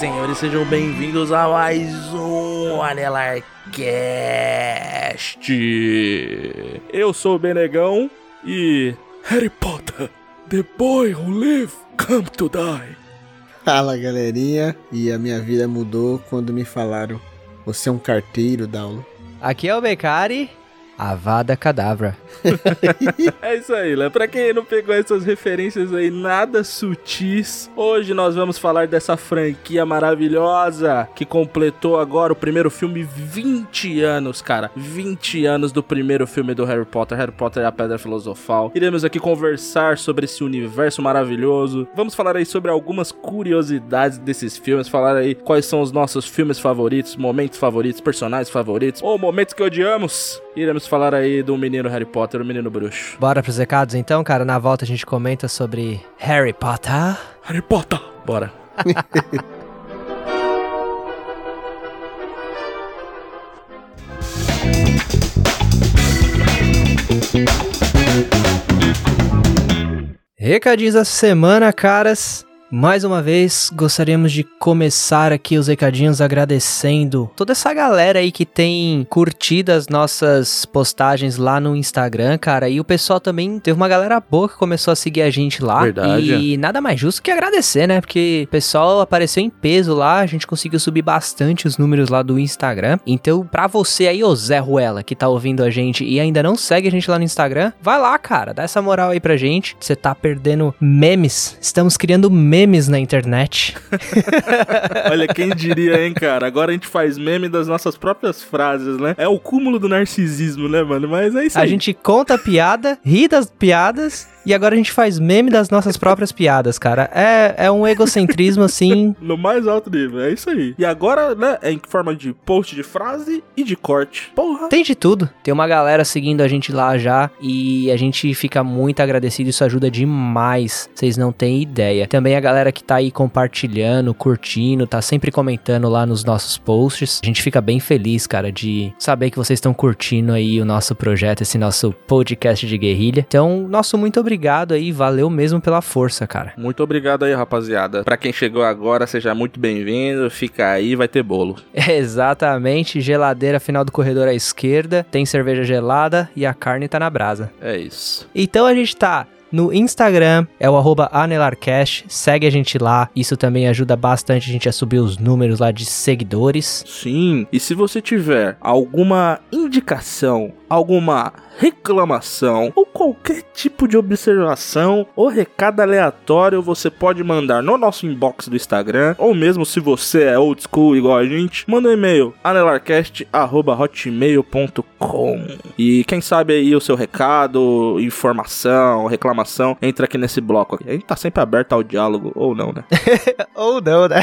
senhores, sejam bem-vindos a mais um Anelarcast. Eu sou o Benegão e Harry Potter, the boy who live, come to die. Fala galerinha, e a minha vida mudou quando me falaram: você é um carteiro, Daulo. Aqui é o Becari, Avada Cadabra. É isso aí, Léo. Pra quem não pegou essas referências aí nada sutis, hoje nós vamos falar dessa franquia maravilhosa que completou agora o primeiro filme 20 anos, cara. 20 anos do primeiro filme do Harry Potter, Harry Potter e a Pedra Filosofal. Iremos aqui conversar sobre esse universo maravilhoso. Vamos falar aí sobre algumas curiosidades desses filmes, falar aí quais são os nossos filmes favoritos, momentos favoritos, personagens favoritos ou momentos que odiamos. Iremos falar aí do menino Harry Potter, o menino bruxo. Bora pros recados então, cara? Na volta a gente comenta sobre Harry Potter. Harry Potter! Bora. Recadinhos da semana, caras. Mais uma vez, gostaríamos de começar aqui os recadinhos agradecendo toda essa galera aí que tem curtido as nossas postagens lá no Instagram, cara. E o pessoal também teve uma galera boa que começou a seguir a gente lá. Verdade. E nada mais justo que agradecer, né? Porque o pessoal apareceu em peso lá, a gente conseguiu subir bastante os números lá do Instagram. Então, pra você aí, ô Zé Ruela, que tá ouvindo a gente e ainda não segue a gente lá no Instagram, vai lá, cara, dá essa moral aí pra gente. Você tá perdendo memes. Estamos criando memes na internet. Olha, quem diria, hein, cara? Agora a gente faz meme das nossas próprias frases, né? É o cúmulo do narcisismo, né, mano? Mas é isso A aí. gente conta a piada, ri das piadas e agora a gente faz meme das nossas próprias piadas, cara. É, é um egocentrismo assim. No mais alto nível, é isso aí. E agora, né, é em forma de post de frase e de corte. Porra! Tem de tudo. Tem uma galera seguindo a gente lá já e a gente fica muito agradecido. Isso ajuda demais. Vocês não têm ideia. Também a galera que tá aí compartilhando, curtindo, tá sempre comentando lá nos nossos posts. A gente fica bem feliz, cara, de saber que vocês estão curtindo aí o nosso projeto, esse nosso podcast de guerrilha. Então, nosso muito obrigado aí. Valeu mesmo pela força, cara. Muito obrigado aí, rapaziada. Pra quem chegou agora, seja muito bem-vindo. Fica aí, vai ter bolo. Exatamente, geladeira final do corredor à esquerda, tem cerveja gelada e a carne tá na brasa. É isso. Então a gente tá no Instagram, é o anelarcast, segue a gente lá, isso também ajuda bastante a gente a subir os números lá de seguidores. Sim, e se você tiver alguma indicação, alguma reclamação ou qualquer tipo de observação ou recado aleatório, você pode mandar no nosso inbox do Instagram, ou mesmo se você é old school igual a gente, manda um e-mail anelarcast@hotmail.com. E quem sabe aí o seu recado, informação, reclamação, entra aqui nesse bloco aqui. A gente tá sempre aberto ao diálogo ou não, né? Ou não, né?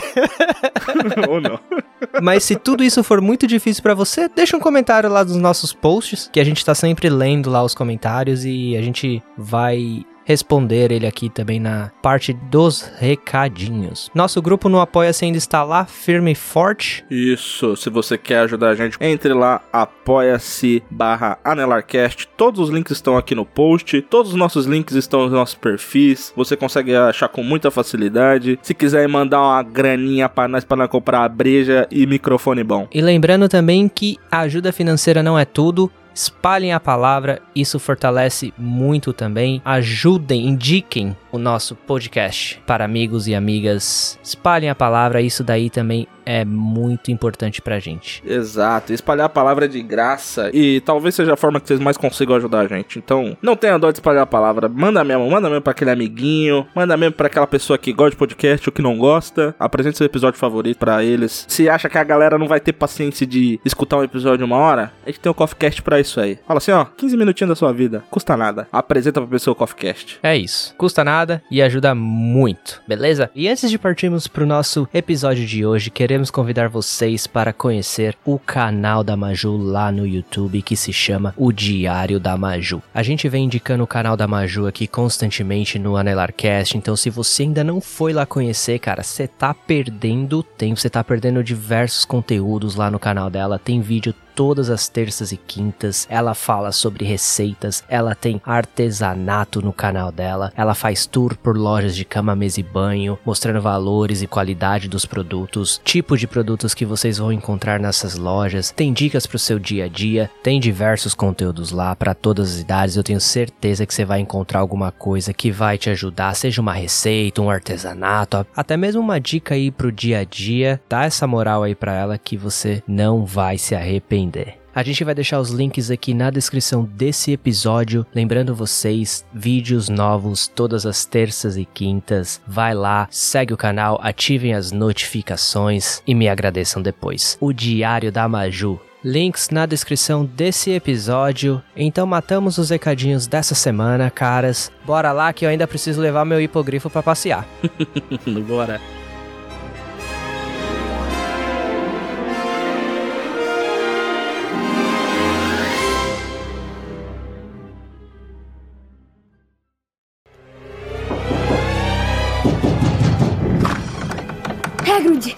ou não. Mas se tudo isso for muito difícil pra você, deixa um comentário lá dos nossos posts, que a gente tá sempre lendo lá os comentários e a gente vai responder ele aqui também na parte dos recadinhos. Nosso grupo no Apoia-se ainda está lá, firme e forte. Isso, se você quer ajudar a gente, entre lá, apoia-se barra anelarcast. Todos os links estão aqui no post, todos os nossos links estão nos nossos perfis. Você consegue achar com muita facilidade. Se quiser mandar uma graninha pra nós, nós comprar a breja e microfone bom. E lembrando também que a ajuda financeira não é tudo. Espalhem a palavra, isso fortalece muito também. Ajudem, indiquem o nosso podcast para amigos e amigas. Espalhem a palavra, isso daí também é muito importante pra gente. Exato, espalhar a palavra é de graça e talvez seja a forma que vocês mais consigam ajudar a gente. Então, não tenha dó de espalhar a palavra, manda mesmo, manda mesmo pra aquele amiguinho, manda mesmo pra aquela pessoa que gosta de podcast ou que não gosta. Apresente seu episódio favorito para eles. Se acha que a galera não vai ter paciência de escutar um episódio de uma hora, a gente tem o um CoffeeCast pra isso aí. Fala assim, ó, 15 minutinhos da sua vida, custa nada. Apresenta pra pessoa o CoffeeCast. É isso, custa nada e ajuda muito, beleza? E antes de partirmos pro nosso episódio de hoje, queremos convidar vocês para conhecer o canal da Maju lá no YouTube que se chama O Diário da Maju. A gente vem indicando o canal da Maju aqui constantemente no Anelarcast, então se você ainda não foi lá conhecer, cara, você tá perdendo tempo, você tá perdendo diversos conteúdos lá no canal dela, tem vídeo todas as terças e quintas. Ela fala sobre receitas, ela tem artesanato no canal dela, ela faz tour por lojas de cama, mesa e banho, mostrando valores e qualidade dos produtos, tipo de produtos que vocês vão encontrar nessas lojas, tem dicas para o seu dia a dia, tem diversos conteúdos lá para todas as idades. Eu tenho certeza que você vai encontrar alguma coisa que vai te ajudar, seja uma receita, um artesanato, até mesmo uma dica aí pro dia a dia. Dá essa moral aí para ela que você não vai se arrepender entender. A gente vai deixar os links aqui na descrição desse episódio. Lembrando vocês, vídeos novos todas as terças e quintas. Vai lá, segue o canal, ativem as notificações e me agradeçam depois. O Diário da Maju. Links na descrição desse episódio. Então matamos os recadinhos dessa semana, caras. Bora lá que eu ainda preciso levar meu hipogrifo para passear. Bora.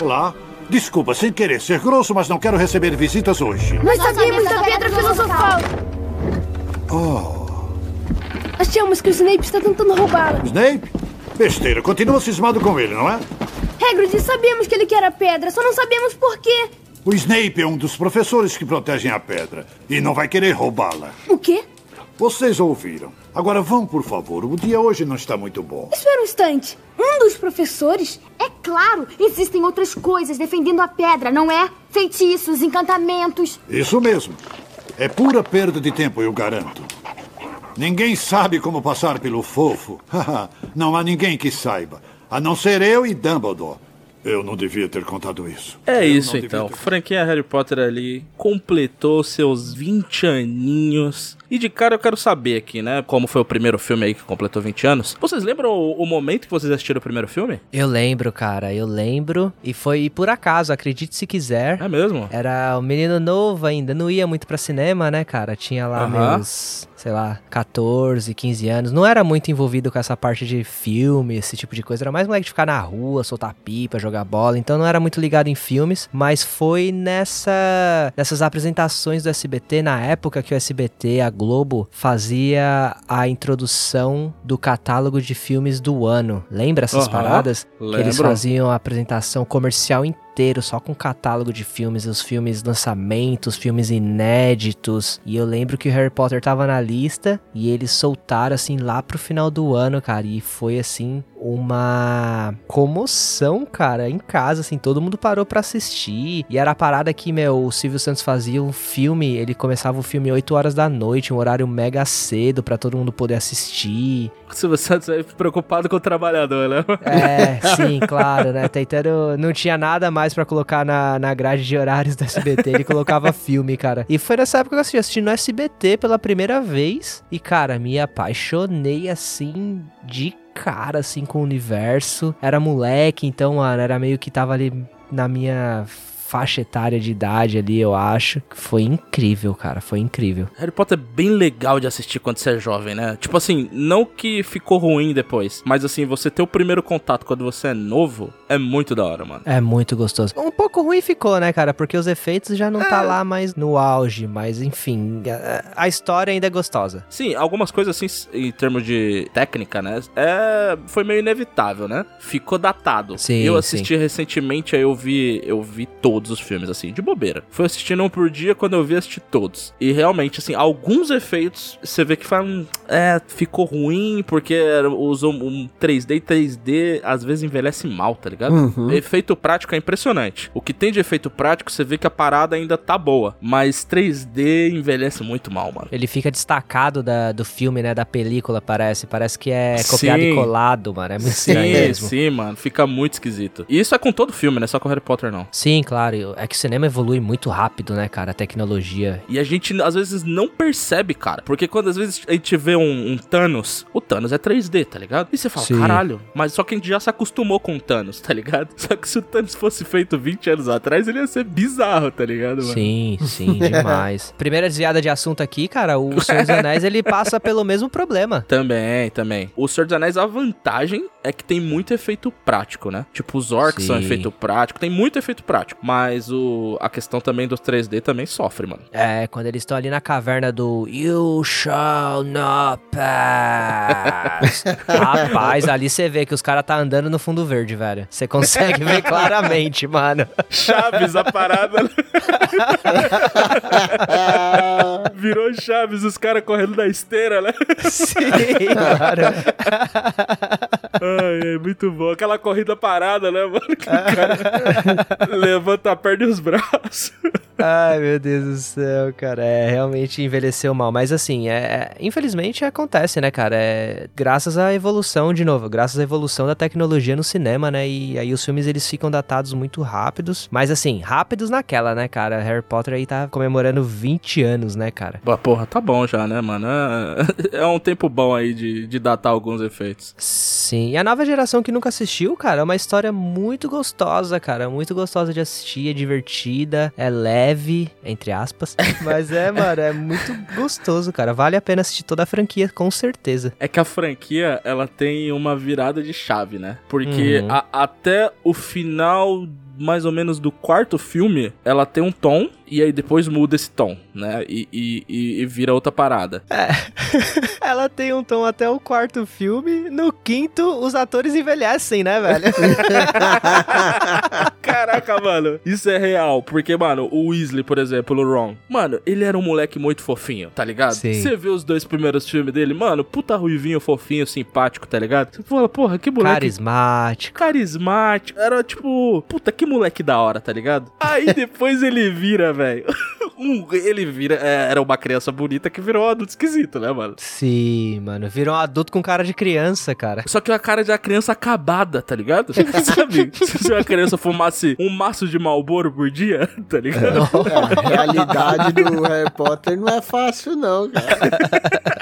Olá. Desculpa, sem querer ser grosso, mas não quero receber visitas hoje. Nós sabemos da Pedra Filosofal! Oh. Achamos que o Snape está tentando roubá-la. Snape? Besteira, continua cismado com ele, não é? Hagrid, sabemos que ele quer a pedra, só não sabemos por quê. O Snape é um dos professores que protegem a pedra e não vai querer roubá-la. O quê? Vocês ouviram. Agora vão, por favor. O dia hoje não está muito bom. Espera um instante. Um dos professores? É claro, existem outras coisas defendendo a pedra, não é? Feitiços, encantamentos. Isso mesmo. É pura perda de tempo, eu garanto. Ninguém sabe como passar pelo fofo. não há ninguém que saiba, a não ser eu e Dumbledore. Eu não devia ter contado isso. É eu isso então. Franquinha Harry Potter ali completou seus 20 aninhos e de cara eu quero saber aqui, né? Como foi o primeiro filme aí que completou 20 anos. Vocês lembram o, o momento que vocês assistiram o primeiro filme? Eu lembro, cara. Eu lembro. E foi por acaso, acredite se quiser. É mesmo? Era um menino novo ainda. Não ia muito pra cinema, né, cara? Tinha lá uhum. meus sei lá, 14, 15 anos. Não era muito envolvido com essa parte de filme, esse tipo de coisa. Era mais moleque de ficar na rua, soltar pipa, jogar bola. Então não era muito ligado em filmes. Mas foi nessa nessas apresentações do SBT, na época que o SBT, a Globo fazia a introdução do catálogo de filmes do ano. Lembra essas uhum, paradas? Lembro. Que eles faziam a apresentação comercial inteira só com catálogo de filmes, os filmes lançamentos, filmes inéditos. E eu lembro que o Harry Potter tava na lista e eles soltaram assim lá pro final do ano, cara. E foi assim uma comoção, cara, em casa, assim, todo mundo parou para assistir. E era a parada que, meu, o Silvio Santos fazia um filme, ele começava o filme 8 horas da noite, um horário mega cedo para todo mundo poder assistir. O Silvio Santos é preocupado com o trabalhador, né? É, sim, claro, né? Tentando. Não tinha nada mais para colocar na, na grade de horários do SBT, ele colocava filme, cara. E foi nessa época que eu assisti, assisti no SBT pela primeira vez. E, cara, me apaixonei assim de cara, assim, com o universo. Era moleque, então, mano, era meio que tava ali na minha faixa etária de idade ali, eu acho. Foi incrível, cara. Foi incrível. Harry Potter é bem legal de assistir quando você é jovem, né? Tipo assim, não que ficou ruim depois, mas assim, você ter o primeiro contato quando você é novo é muito da hora, mano. É muito gostoso. Um pouco ruim ficou, né, cara? Porque os efeitos já não tá é. tá lá mais no auge, mas enfim, a, a história ainda é gostosa. Sim, algumas coisas assim, em termos de técnica, né? É, foi meio inevitável, né? Ficou datado. Sim, eu assisti sim. recentemente, aí eu vi, eu vi todo todos os filmes, assim, de bobeira. Fui assistindo um por dia, quando eu vi, assisti todos. E realmente, assim, alguns efeitos, você vê que falam, é, ficou ruim, porque usou um 3D e 3D, às vezes envelhece mal, tá ligado? Uhum. Efeito prático é impressionante. O que tem de efeito prático, você vê que a parada ainda tá boa. Mas 3D envelhece muito mal, mano. Ele fica destacado da, do filme, né? Da película, parece. Parece que é copiado Sim. e colado, mano. É muito estranho Sim, mesmo. sim, mano. Fica muito esquisito. E isso é com todo filme, não é só com Harry Potter, não. Sim, claro. É que o cinema evolui muito rápido, né, cara? A tecnologia. E a gente às vezes não percebe, cara. Porque quando às vezes a gente vê um, um Thanos, o Thanos é 3D, tá ligado? E você fala, Sim. caralho, mas só que a gente já se acostumou com o Thanos, tá ligado? Só que se o Thanos fosse feito 20 anos atrás, ele ia ser bizarro, tá ligado, mano? Sim, sim, demais. Primeira desviada de assunto aqui, cara. O Senhor dos Anéis, ele passa pelo mesmo problema. Também, também. O Senhor dos Anéis, a vantagem é que tem muito efeito prático, né? Tipo, os orcs são Sim. efeito prático, tem muito efeito prático. Mas o, a questão também dos 3D também sofre, mano. É, quando eles estão ali na caverna do You shall not pass. Rapaz, ali você vê que os caras tá andando no fundo verde, velho. Você consegue ver claramente, mano. Chaves, a parada. Virou Chaves, os caras correndo na esteira, né? Sim, cara. Ai, é muito bom. Aquela corrida parada, né, mano? Que o cara levanta a perna e os braços. Ai, meu Deus do céu, cara. É, realmente envelheceu mal. Mas assim, é, é- infelizmente acontece, né, cara? É graças à evolução, de novo, graças à evolução da tecnologia no cinema, né? E aí os filmes eles ficam datados muito rápidos. Mas assim, rápidos naquela, né, cara? Harry Potter aí tá comemorando 20 anos, né, cara? Pô, Porra, tá bom já, né, mano? É, é um tempo bom aí de, de datar alguns efeitos. Sim, e a nova geração que nunca assistiu, cara, é uma história muito gostosa, cara. Muito gostosa de assistir, é divertida, é leve, entre aspas. Mas é, mano, é muito gostoso, cara. Vale a pena assistir toda a franquia, com certeza. É que a franquia, ela tem uma virada de chave, né? Porque Uhum. a- até o final, mais ou menos, do quarto filme, ela tem um tom, e aí depois muda esse tom, né? E, e- e- e vira outra parada. Ela tem um tom até o quarto filme. No quinto, os atores envelhecem, né, velho? Caraca, mano, isso é real. Porque, mano, o Weasley, por exemplo, o Ron, mano, ele era um moleque muito fofinho, tá ligado? Sim. Você vê os dois primeiros filmes dele, mano, puta ruivinho, fofinho, simpático, tá ligado? Você fala, porra, que moleque Carismático. carismático. Era tipo, puta, que moleque da hora, tá ligado? Aí depois ele vira, velho. um- ele vira. é, era uma criança bonita que virou um adulto esquisito, né, mano? Sim, mano. Virou um adulto com cara de criança, cara. Só que a cara de uma criança acabada, tá ligado? Sabe? Se uma criança fumasse um maço de Malboro por dia, tá ligado? A realidade do Harry Potter não é fácil, não, cara.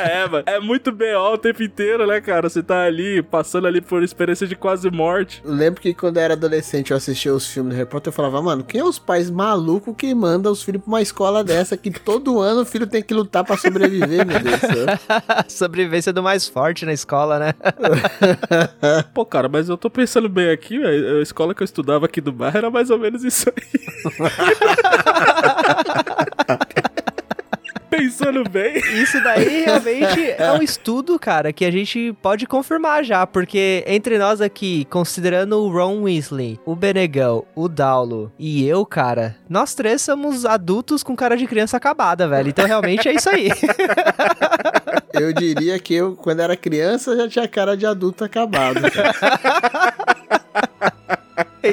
É, mano. É muito B.O. o tempo inteiro, né, cara? Você tá ali, passando ali por experiência de quase morte. Eu lembro que quando eu era adolescente eu assistia os filmes do Harry Potter, eu falava, mano, quem é os pais malucos que mandam os filhos pra uma escola dessa que todo ano o filho tem que lutar pra sobreviver, meu Deus do céu. Sobrevivência do mais forte na escola, né? Pô, cara, mas eu tô pensando bem aqui, velho. A escola que eu estudava aqui do bairro era mais ou menos isso aí. Pensando bem. Isso daí realmente é um estudo, cara, que a gente pode confirmar já, porque entre nós aqui, considerando o Ron Weasley, o Benegão, o Daulo e eu, cara, nós três somos adultos com cara de criança acabada, velho. Então realmente é isso aí. Eu diria que eu, quando era criança, já tinha cara de adulto acabado. cara.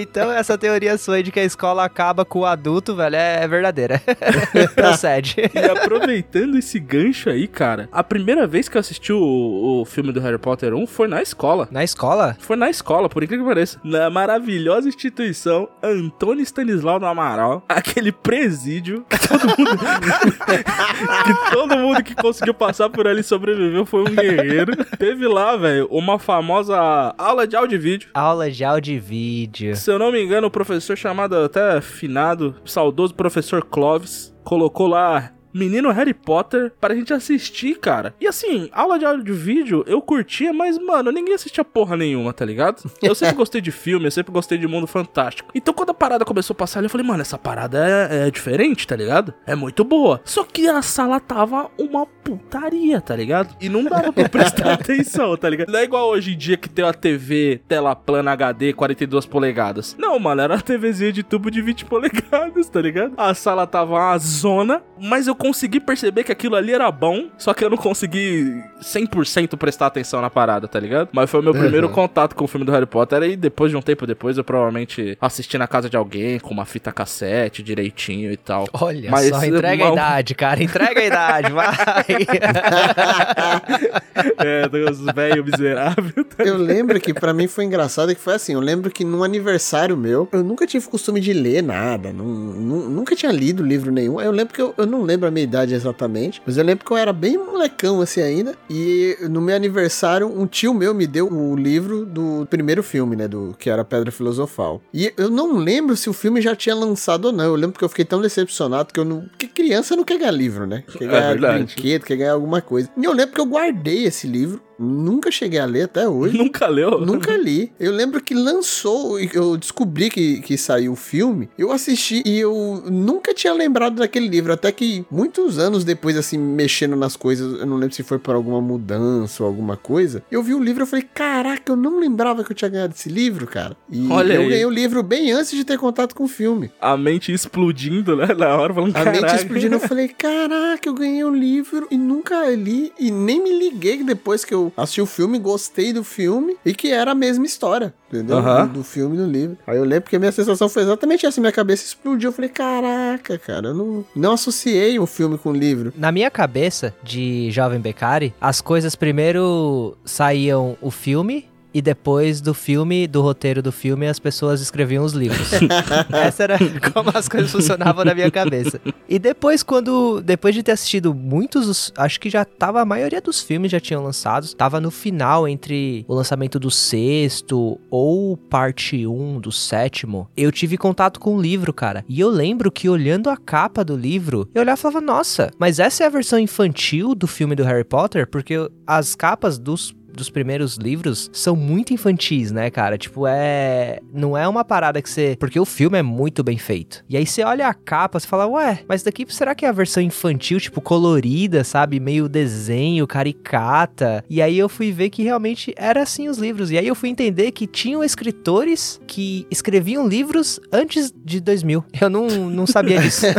Então essa teoria sua aí de que a escola acaba com o adulto, velho, é verdadeira. Procede. E aproveitando esse gancho aí, cara, a primeira vez que eu assisti o, o filme do Harry Potter 1 foi na escola. Na escola? Foi na escola, por incrível que pareça. Na maravilhosa instituição Antônio Stanislau do Amaral. Aquele presídio que todo mundo. que todo mundo que conseguiu passar por ali sobreviveu foi um guerreiro. Teve lá, velho, uma famosa aula de áudio e vídeo. Aula de áudio e vídeo. Se eu não me engano, o professor chamado até finado, saudoso professor Clovis, colocou lá Menino Harry Potter pra gente assistir, cara. E assim, aula de áudio de vídeo eu curtia, mas, mano, ninguém assistia porra nenhuma, tá ligado? Eu sempre gostei de filme, eu sempre gostei de mundo fantástico. Então quando a parada começou a passar ali, eu falei, mano, essa parada é, é diferente, tá ligado? É muito boa. Só que a sala tava uma putaria, tá ligado? E não dava pra prestar atenção, tá ligado? Não é igual hoje em dia que tem uma TV tela plana HD 42 polegadas. Não, mano, era uma TVzinha de tubo de 20 polegadas, tá ligado? A sala tava uma zona, mas eu consegui perceber que aquilo ali era bom, só que eu não consegui 100% prestar atenção na parada, tá ligado? Mas foi o meu Uhum. primeiro contato com o filme do Harry Potter e depois de um tempo depois eu provavelmente assisti na casa de alguém com uma fita cassete direitinho e tal. Olha Mas, só, entrega a idade, cara. Entrega a idade, vai. é, dos velhos miseráveis. tá Eu lembro que pra mim foi engraçado que foi assim, eu lembro que num aniversário meu, eu nunca tive costume de ler nada, nu- nu- nunca tinha lido livro nenhum. Eu lembro que eu, eu não lembro a minha idade exatamente, mas eu lembro que eu era bem molecão assim ainda, e no meu aniversário um tio meu me deu o livro do primeiro filme, né, do que era Pedra Filosofal. E eu não lembro se o filme já tinha lançado ou não. Eu lembro que eu fiquei tão decepcionado que eu não, que criança não quer ganhar livro, né? Quer É ganhar verdade. brinquedo, quer ganhar alguma coisa. E eu lembro que eu guardei esse livro, nunca cheguei a ler até hoje. Nunca leu? Nunca li. Eu lembro que lançou, e eu descobri que, que saiu o filme. Eu assisti e eu nunca tinha lembrado daquele livro. Até que muitos anos depois, assim, mexendo nas coisas, eu não lembro se foi por alguma mudança ou alguma coisa. Eu vi o livro e falei: Caraca, eu não lembrava que eu tinha ganhado esse livro, cara. E Olha eu aí. ganhei o livro bem antes de ter contato com o filme. A mente explodindo, né? Na hora, falando, A mente explodindo, eu falei, caraca, eu ganhei um livro e nunca li e nem me liguei depois que eu assisti o filme, gostei do filme e que era a mesma história, entendeu? Do, do filme e do livro. Aí eu lembro que a minha sensação foi exatamente essa, minha cabeça explodiu, eu falei, caraca, cara, eu não, não associei o filme com o livro. Na minha cabeça de jovem Beccari, as coisas primeiro saíam o filme e depois do filme, do roteiro do filme, as pessoas escreviam os livros. Essa era como as coisas funcionavam na minha cabeça. E depois, quando. Depois de ter assistido muitos. dos- Acho que já tava. A maioria dos filmes já tinham lançados. Tava no final entre o lançamento do sexto ou parte 1 do sétimo. Eu tive contato com o livro, cara. E eu lembro que olhando a capa do livro, eu olhava e falava, nossa, mas essa é a versão infantil do filme do Harry Potter? Porque as capas dos dos primeiros livros são muito infantis, né, cara? Tipo, é. Não é uma parada que você. Porque o filme é muito bem feito. E aí você olha a capa, você fala, ué, mas daqui será que é a versão infantil, tipo, colorida, sabe? Meio desenho, caricata. E aí eu fui ver que realmente era assim os livros. E aí eu fui entender que tinham escritores que escreviam livros antes de 2000. Eu não, não sabia disso.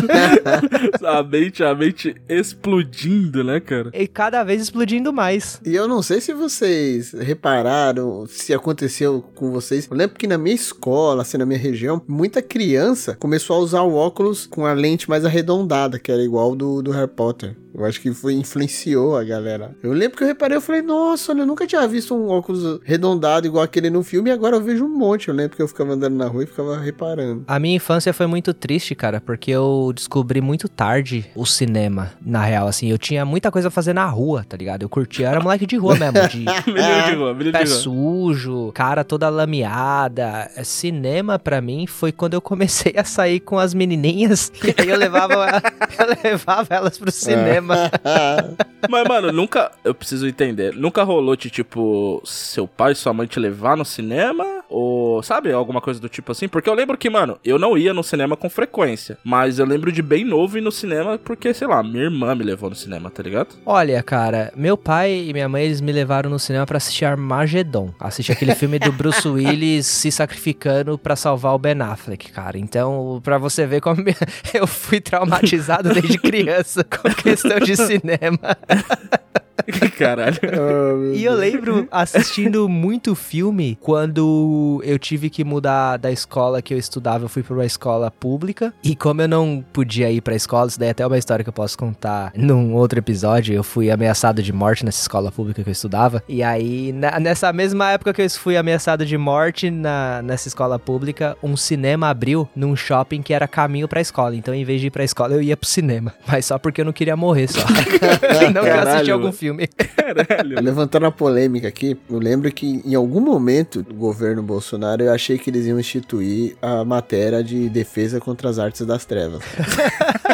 a mente, a mente explodindo, né, cara? e cada vez explodindo mais. E eu não sei se vocês repararam, se aconteceu com vocês. Eu lembro que na minha escola, assim, na minha região, muita criança começou a usar o óculos com a lente mais arredondada, que era igual do, do Harry Potter. Eu acho que foi influenciou a galera. Eu lembro que eu reparei, eu falei, nossa, eu nunca tinha visto um óculos arredondado igual aquele no filme, e agora eu vejo um monte. Eu lembro que eu ficava andando na rua e ficava reparando. A minha infância foi muito triste, cara, porque eu descobri muito tarde o cinema, na real, assim. Eu tinha muita coisa a fazer na rua, tá ligado? Eu curtia, eu era moleque de rua mesmo, de de rua, menino pé de rua. sujo, cara toda lameada. É, Cinema, pra mim, foi quando eu comecei a sair com as menininhas, e aí eu levava, eu levava elas pro cinema. Mas, mano, nunca. Eu preciso entender. Nunca rolou de, tipo, seu pai e sua mãe te levar no cinema? Ou, sabe, alguma coisa do tipo assim? Porque eu lembro que, mano, eu não ia no cinema com frequência. Mas eu lembro de bem novo ir no cinema porque, sei lá, minha irmã me levou no cinema, tá ligado? Olha, cara, meu pai e minha mãe, eles me levaram no cinema pra assistir Armagedon. Assistir aquele filme do Bruce Willis se sacrificando pra salvar o Ben Affleck, cara. Então, pra você ver como eu fui traumatizado desde criança com questão de cinema. Caralho. E eu lembro assistindo muito filme quando eu tive que mudar da escola que eu estudava, eu fui para uma escola pública. E como eu não podia ir pra escola, isso daí é até uma história que eu posso contar num outro episódio. Eu fui ameaçado de morte nessa escola pública que eu estudava. E aí, na- nessa mesma época que eu fui ameaçado de morte na, nessa escola pública, um cinema abriu num shopping que era caminho pra escola. Então, em vez de ir pra escola, eu ia pro cinema. Mas só porque eu não queria morrer só. não que eu assisti Caralho, algum mano. Filme. Caralho. Levantando a polêmica aqui, eu lembro que em algum momento do governo Bolsonaro eu achei que eles iam instituir a matéria de defesa contra as artes das trevas.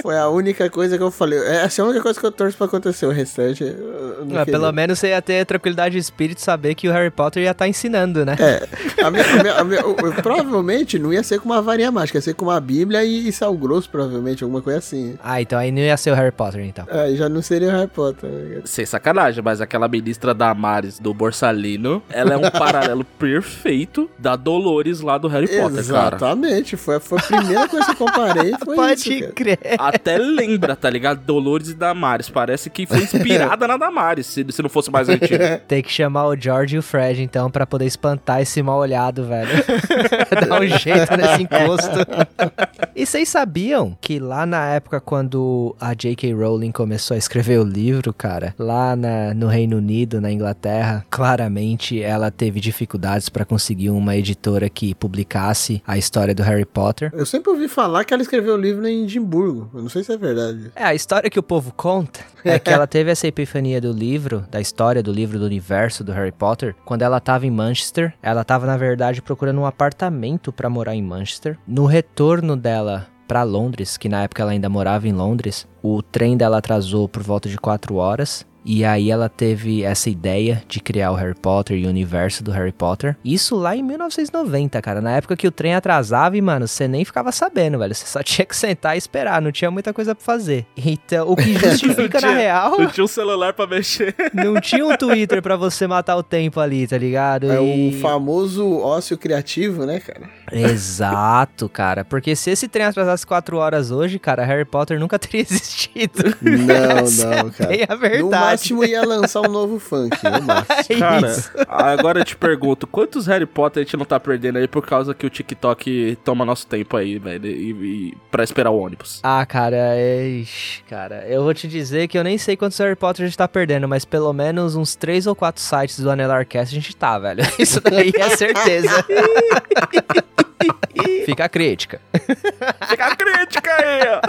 Foi a única coisa que eu falei. Essa é a única coisa que eu torço pra acontecer. O restante. eu não Ah, pelo menos você ia ter tranquilidade de espírito saber que o Harry Potter ia estar ensinando, né? É, a minha- a minha- a minha- eu- eu provavelmente não ia ser com uma varinha mágica, ia ser com uma bíblia e, e sal grosso, provavelmente, alguma coisa assim. Ah, então aí não ia ser o Harry Potter, então. Aí já não seria Harry Potter. Sem sacanagem, mas aquela ministra Damares do Borsalino, ela é um paralelo perfeito da Dolores lá do Harry Potter, cara. Exatamente, foi, foi a primeira coisa que eu comparei. Foi Pode isso, cara. Até lembra, tá ligado? Dolores e Damares. Parece que foi inspirada na Damares, se, se não fosse mais antigo. Tem que chamar o George e o Fred, então, pra poder espantar esse mal olhado, velho. Dar um jeito nesse encosto. e vocês sabiam que lá na época, quando a J.K. Rowling começou a escrever o livro, cara, lá na- no Reino Unido, na Inglaterra, claramente ela teve dificuldades pra conseguir uma editora que publicasse a história do Harry Potter. Eu sempre ouvi falar que ela escreveu o livro em Edimburgo. Eu não sei se é verdade. É, a história que o povo conta é que ela teve essa epifania do livro, da história do livro do universo do Harry Potter, quando ela tava em Manchester. Ela tava, na verdade, procurando um apartamento pra morar em Manchester. No retorno dela pra Londres, que na época ela ainda morava em Londres, o trem dela atrasou por volta de 4 horas. E aí ela teve essa ideia de criar o Harry Potter e o universo do Harry Potter. Isso lá em 1990, cara. Na época que o trem atrasava e, mano, você nem ficava sabendo, velho. Você só tinha que sentar e esperar. Não tinha muita coisa pra fazer. Então, o que justifica, na tinha- real, Não tinha um celular pra mexer. não tinha um Twitter pra você matar o tempo ali, tá ligado? É E- o famoso ócio criativo, né, cara? Exato, cara. Porque se esse trem atrasasse 4 horas hoje, cara, Harry Potter nunca teria existido. Não, é não, cara. bem a No verdade. máximo ia lançar um novo funk, no máximo. É Cara, agora eu te pergunto, quantos Harry Potter a gente não tá perdendo aí por causa que o TikTok toma nosso tempo aí, velho, e, e pra esperar o ônibus? Ah, cara, é... ixi, cara, eu vou te dizer que eu nem sei quantos Harry Potter a gente tá perdendo, mas pelo menos uns 3 ou 4 sites do Anelarcast a gente tá, velho. Isso daí é certeza. Fica a crítica. Fica a crítica aí, ó.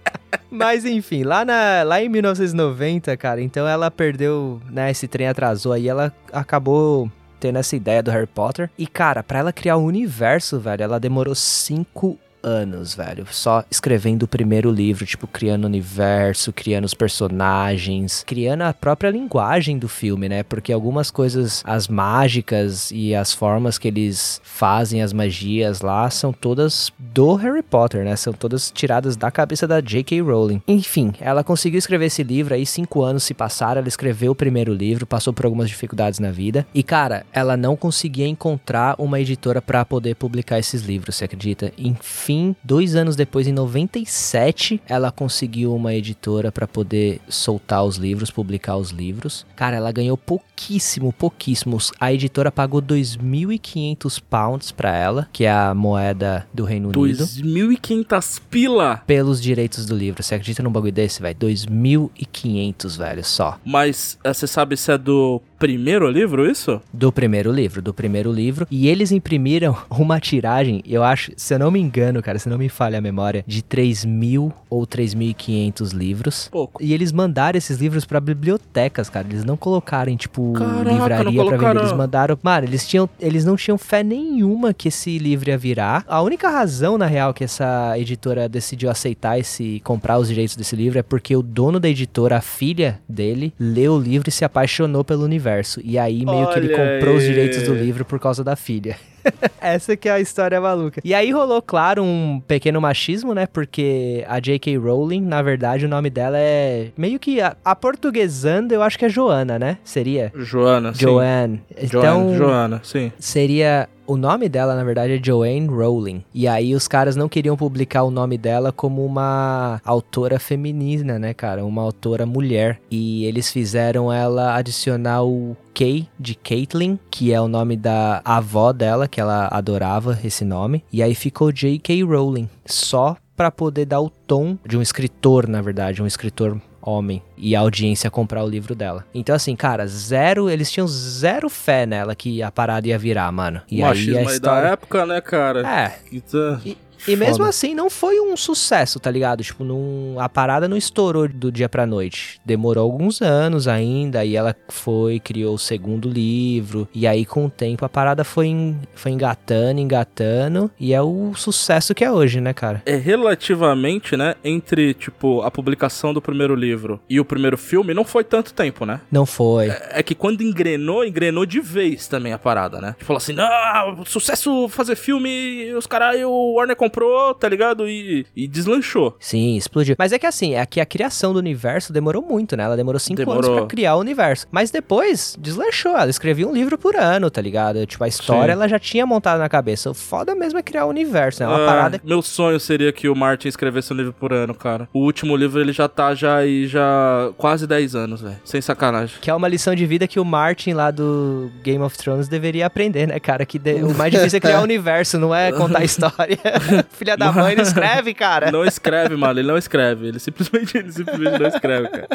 Mas enfim, lá, na, lá em 1990, cara, então ela perdeu, né, esse trem atrasou aí, ela acabou tendo essa ideia do Harry Potter. E, cara, pra ela criar o universo, velho, ela demorou cinco anos, velho, só escrevendo o primeiro livro, tipo, criando o universo, criando os personagens, criando a própria linguagem do filme, né? Porque algumas coisas, as mágicas e as formas que eles fazem as magias lá são todas do Harry Potter, né? São todas tiradas da cabeça da J.K. Rowling. Enfim, ela conseguiu escrever esse livro aí, cinco anos se passaram, ela escreveu o primeiro livro, passou por algumas dificuldades na vida. E, cara, ela não conseguia encontrar uma editora pra poder publicar esses livros, você acredita? Enfim, dois anos depois, em 97, ela conseguiu uma editora pra poder soltar os livros, publicar os livros. Cara, ela ganhou pouquíssimo, pouquíssimo. A editora pagou 2.500 pounds pra ela, que é a moeda do Reino Unido. 2.500 pila. Pelos direitos do livro. Você acredita num bagulho desse, velho? 2.500, velho, só. Mas eh, você sabe se é do primeiro livro, isso? Do primeiro livro, do primeiro livro. E eles imprimiram uma tiragem, eu acho, se eu não me engano, cara, se não me falha a memória, de 3 mil ou 3.500 livros. Pouco. E eles mandaram esses livros pra bibliotecas, cara. Eles não colocaram em, tipo, Caraca, livraria pra vender. Eles mandaram. Mano, eles, tinham, eles não tinham fé nenhuma que esse livro ia virar. A única razão, na real, que essa editora decidiu aceitar esse. comprar os direitos desse livro é porque o dono da editora, a filha dele, leu o livro e se apaixonou pelo universo. E aí, meio que ele Olha comprou os aí. direitos do livro por causa da filha. Essa que é a história maluca. E aí rolou, claro, um pequeno machismo, né? Porque a J.K. Rowling, na verdade, o nome dela é meio que a, a portuguesando, eu acho que é Joana, né? Seria? Joana, sim. Joanne. Então, Joana, Joana, sim. seria. O nome dela, na verdade, é Joanne Rowling. E aí os caras não queriam publicar o nome dela como uma autora feminina, né, cara? Uma autora mulher. E eles fizeram ela adicionar o K de Caitlyn, que é o nome da avó dela, que ela adorava esse nome. E aí ficou J.K. Rowling. Só pra poder dar o tom de um escritor, na verdade, um escritor homem e a audiência comprar o livro dela. Então assim, cara, zero, eles tinham zero fé nnela que a parada ia virar, mano. E Machismo aí a aí da história época, né, cara? É, Então, e E mesmo assim, não foi um sucesso, tá ligado? Tipo, não, a parada não estourou do dia pra noite. Demorou alguns anos ainda, e ela foi, criou o segundo livro, e aí com o tempo a parada foi, foi engatando, engatando, e é o sucesso que é hoje, né, cara? É relativamente, né, entre, tipo, a publicação do primeiro livro e o primeiro filme, não foi tanto tempo, né? Não foi. É, é que quando engrenou, engrenou de vez também a parada, né? Tipo, falou assim, não, sucesso fazer filme, os caras, o Warner comprou, tá ligado? E, e deslanchou. Sim, explodiu. Mas é que assim, é que a criação do universo demorou muito, né? Ela demorou cinco Demorou. anos pra criar o universo. Mas depois, deslanchou. Ela escrevia um livro por ano, tá ligado? Tipo, a história Sim. ela já tinha montado na cabeça. O foda mesmo é criar o universo, né? Uma Ah, parada Meu sonho seria que o Martin escrevesse um livro por ano, cara. O último livro ele já tá já aí já quase 10 anos, velho. Sem sacanagem. que é uma lição de vida que o Martin lá do Game of Thrones deveria aprender, né, cara? Que de- o mais difícil é criar o universo, não é contar a história. Filha da mãe não escreve, cara. Não escreve, mano. Ele não escreve. Ele simplesmente, ele simplesmente não escreve, cara.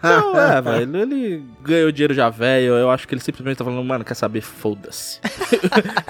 Não, é, velho. Ele ganhou dinheiro já velho. Eu acho que ele simplesmente tá falando, mano, quer saber? Foda-se.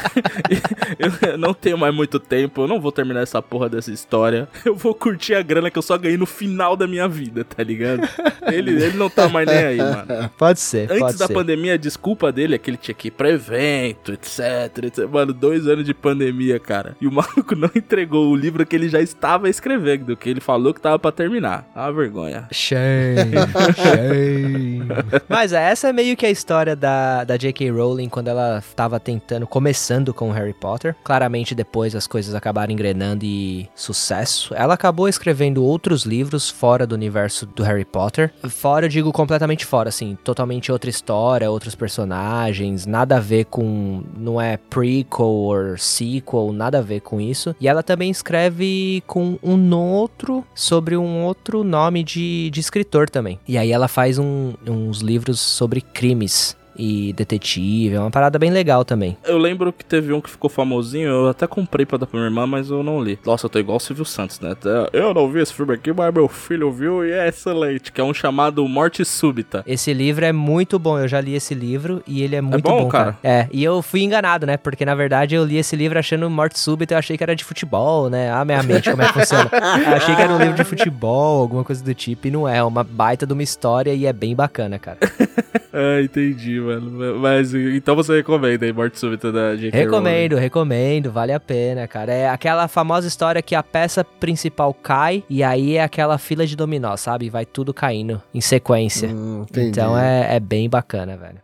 eu não tenho mais muito tempo. Eu não vou terminar essa porra dessa história. Eu vou curtir a grana que eu só ganhei no final da minha vida, tá ligado? Ele, ele não tá mais nem aí, mano. Pode ser, Antes pode da ser. pandemia, a desculpa dele é que ele tinha que ir pra evento, etc, etc. Mano, dois anos de pandemia, cara. E o maluco não entregou o livro que ele já estava escrevendo, que ele falou que tava pra terminar. Ah, vergonha. Shame, shame. Mas essa é meio que a história da, da J.K. Rowling quando ela tava tentando, começando com Harry Potter. Claramente depois as coisas acabaram engrenando e sucesso. Ela acabou escrevendo outros livros fora do universo do Harry Potter. Fora, eu digo completamente fora, assim, totalmente outra história, outros personagens, nada a ver com. Não é prequel ou sequel, nada a ver com isso. E ela também escreve com um outro sobre um outro nome de, de escritor também. E aí ela faz um- uns livros sobre crimes e detetive, é uma parada bem legal também. Eu lembro que teve um que ficou famosinho, eu até comprei pra dar pra minha irmã, mas eu não li. Nossa, eu tô igual o Silvio Santos, né? Eu não vi esse filme aqui, mas meu filho viu e é excelente. Que é um chamado Morte Súbita. Esse livro é muito bom, eu já li esse livro e ele é muito bom, bom, cara. cara? É, e eu fui enganado, né? Porque na verdade eu li esse livro achando morte súbita, eu achei que era de futebol, né? Ah, minha mente, como é que funciona? Eu achei que era um livro de futebol, alguma coisa do tipo, e não é, é uma baita de uma história e é bem bacana, cara. Ah, entendi, mano. Mas então você recomenda aí Morte Súbita da J.K. Rowling? Recomendo, recomendo, vale a pena, cara. É aquela famosa história que a peça principal cai e aí é aquela fila de dominó, sabe? Vai tudo caindo em sequência. Hum, então é, é bem bacana, velho.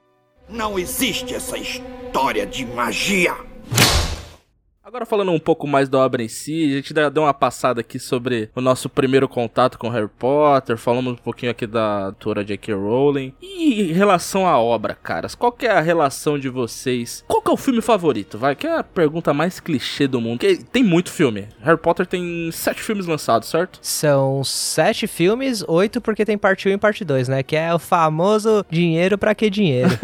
Não existe essa história de magia. Agora falando um pouco mais da obra em si, a gente deu uma passada aqui sobre o nosso primeiro contato com Harry Potter, falamos um pouquinho aqui da autora J.K. Rowling. E em relação à obra, caras, qual que é a relação de vocês? Qual que é o filme favorito, vai? Que é a pergunta mais clichê do mundo. Porque tem muito filme. Harry Potter tem sete filmes lançados, certo? São sete filmes, oito porque tem parte 1 e parte 2, né? Que é o famoso dinheiro pra que dinheiro.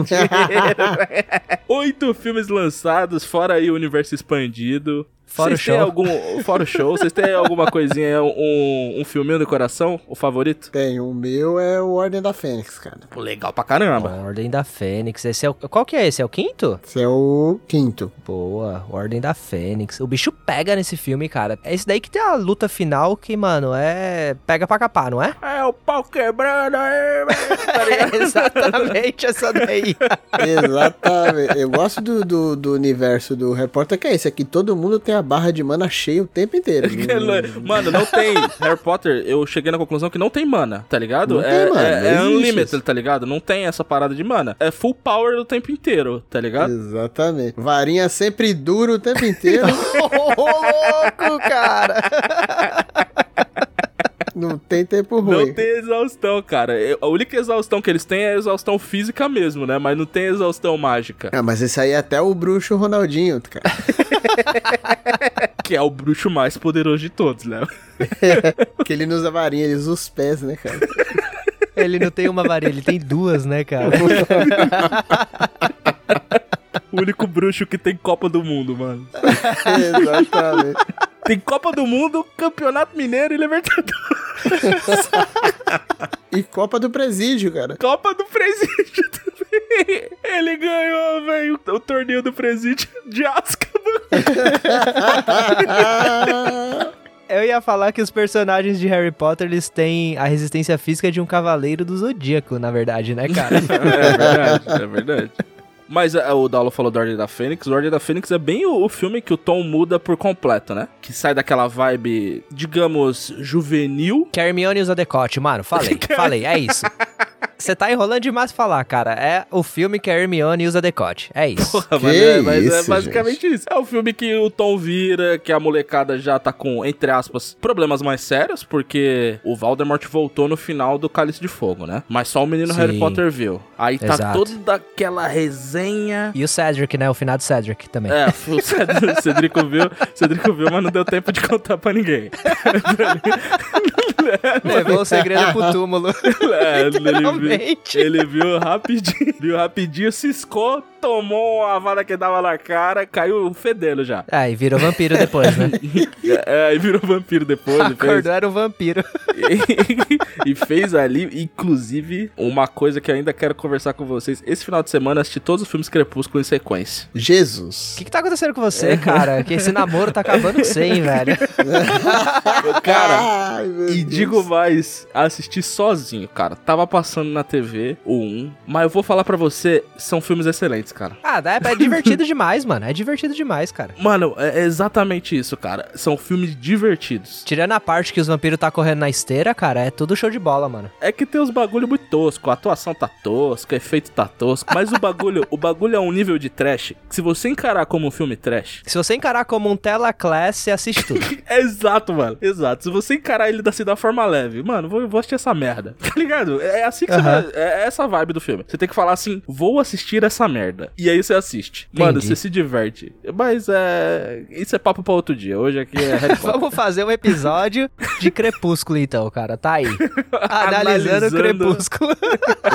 Oito filmes lançados, fora aí o universo expandido. Fora Vocês o têm show. Algum, fora o show. Vocês têm alguma coisinha, um, um filminho do coração? O favorito? Tem, o meu é o Ordem da Fênix, cara. Pô, legal pra caramba. Ordem da Fênix. Esse é o... Qual que é esse? É o quinto? Esse é o quinto. Boa, Ordem da Fênix. O bicho pega nesse filme, cara. É esse daí que tem a luta final que, mano, é. Pega pra capar, não é? É o pau quebrando aí, velho. É exatamente essa daí. Exatamente. Eu gosto do, do, do universo do repórter, que é esse aqui. Todo mundo tem a barra de mana cheia o tempo inteiro. Mano, não tem. Harry Potter, eu cheguei na conclusão que não tem mana, tá ligado? Não tem é, mana, é, não é existe unlimited, isso. tá ligado? Não tem essa parada de mana. É full power o tempo inteiro, tá ligado? Exatamente. Varinha sempre duro o tempo inteiro. Ô, louco, cara! não tem tempo ruim. Não tem exaustão, cara. Eu- A única exaustão que eles têm é a exaustão física mesmo, né? Mas não tem exaustão mágica. Ah, mas esse aí é até o bruxo Ronaldinho, cara. Que é o bruxo mais poderoso de todos, né? que ele não usa varinha, ele usa os pés, né, cara? Ele não tem uma varinha, ele tem duas, né, cara? O único bruxo que tem Copa do Mundo, mano. Exatamente. Tem Copa do Mundo, Campeonato Mineiro e Libertadores. E Copa do Presídio, cara. Copa do Presídio também. Ele ganhou, velho, o torneio do Presídio de Azkaban. Eu ia falar que os personagens de Harry Potter, eles têm a resistência física de um cavaleiro do zodíaco, na verdade, né, cara? é verdade, é verdade. Mas é, o Daulo falou do Ordem da Fênix. O Ordem da Fênix é bem o, o, filme que o tom muda por completo, né? Que sai daquela vibe, digamos, juvenil. Que a Hermione usa decote, mano. Falei, falei, é isso. Você tá enrolando demais falar, cara. É o filme que a Hermione usa decote. É isso. Porra, mas, é, mas isso, é, basicamente gente? isso. É o filme que o tom vira, que a molecada já tá com, entre aspas, problemas mais sérios, porque o Voldemort voltou no final do Cálice de Fogo, né? Mas só o menino Sim. Harry Potter viu. Aí tá Exato. toda aquela resenha. E o Cedric, né? O final do Cedric também. É, o Cedric, Cedric viu, Cedric viu, mas não deu tempo de contar pra ninguém. Levou o segredo pro túmulo. É, ele viu, ele viu rapidinho, viu rapidinho, ciscou, tomou a vara que dava na cara, caiu fedendo já. É, e virou vampiro depois, né? é, e virou vampiro depois. Acordou, fez... era um vampiro. e, fez ali, inclusive, uma coisa que eu ainda quero conversar com vocês. Esse final de semana assisti todos os filmes Crepúsculo em sequência. Jesus. O que, que tá acontecendo com você, cara? Que esse namoro tá acabando com você, hein, velho? cara, Ai, e digo mais, assisti sozinho, cara. Tava passando na TV o 1, mas eu vou falar para você, são filmes excelentes cara. Ah, é, é divertido demais, mano. É divertido demais, cara. Mano, é exatamente isso, cara. São filmes divertidos. Tirando a parte que os vampiros tá correndo na esteira, cara, é tudo show de bola, mano. É que tem os bagulho muito tosco, a atuação tá tosca, o efeito tá tosco, mas o bagulho, o bagulho é um nível de trash que se você encarar como um filme trash, se você encarar como um tela class, você assiste tudo. é exato, mano. Exato. Se você encarar ele assim da forma leve, mano, vou, vou assistir essa merda. Tá ligado? É assim que uhum. você vai, é essa vibe do filme. Você tem que falar assim: "Vou assistir essa merda" merda. E aí você assiste. Entendi. Mano, você se diverte. Mas é. Isso é papo pra outro dia. Hoje aqui é Vamos fazer um episódio de Crepúsculo, então, cara. Tá aí. Analisando, o Crepúsculo.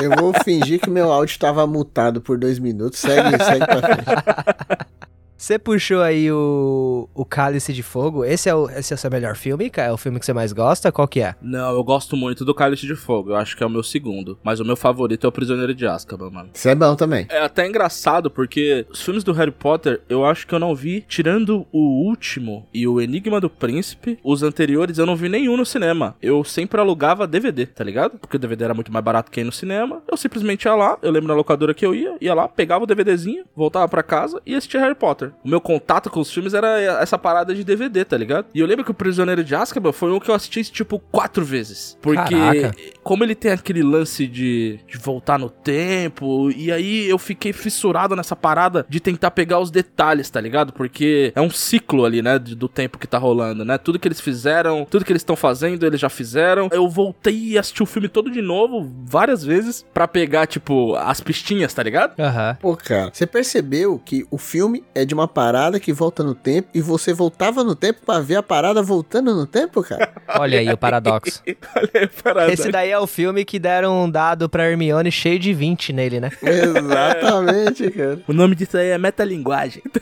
Eu vou fingir que meu áudio tava mutado por dois minutos. Segue, segue pra frente. Você puxou aí o, o Cálice de Fogo. Esse é, o, esse é o seu melhor filme, cara? É o filme que você mais gosta? Qual que é? Não, eu gosto muito do Cálice de Fogo. Eu acho que é o meu segundo. Mas o meu favorito é o Prisioneiro de Azkaban, mano. Isso é bom também. É até engraçado, porque os filmes do Harry Potter, eu acho que eu não vi, tirando o último e o Enigma do Príncipe, os anteriores eu não vi nenhum no cinema. Eu sempre alugava DVD, tá ligado? Porque o DVD era muito mais barato que ir no cinema. Eu simplesmente ia lá, eu lembro na locadora que eu ia, ia lá, pegava o DVDzinho, voltava para casa e assistia Harry Potter. Potter. O meu contato com os filmes era essa parada de DVD, tá ligado? E eu lembro que o Prisioneiro de Azkaban foi um que eu assisti, tipo, quatro vezes. Porque, Caraca. como ele tem aquele lance de, de voltar no tempo, e aí eu fiquei fissurado nessa parada de tentar pegar os detalhes, tá ligado? Porque é um ciclo ali, né, do tempo que tá rolando, né? Tudo que eles fizeram, tudo que eles estão fazendo, eles já fizeram. Eu voltei e assisti o filme todo de novo, várias vezes, para pegar, tipo, as pistinhas, tá ligado? Aham. Uhum. Pô, cara, você percebeu que o filme é de uma parada que volta no tempo e você voltava no tempo para ver a parada voltando no tempo, cara? Olha aí o paradoxo. Olha aí o paradoxo. Esse daí é o filme que deram um dado pra Hermione cheio de 20 nele, né? Exatamente, cara. O nome disso aí é metalinguagem.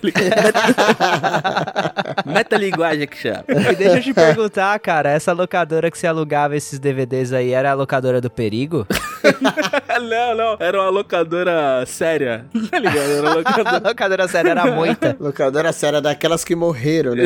metalinguagem que chama. E deixa eu te perguntar, cara, essa locadora que você alugava esses DVDs aí era a locadora do perigo? não, não. Era uma locadora séria. Tá ligado? Era uma locadora... a locadora séria era muita. locadora séria daquelas que morreram, né?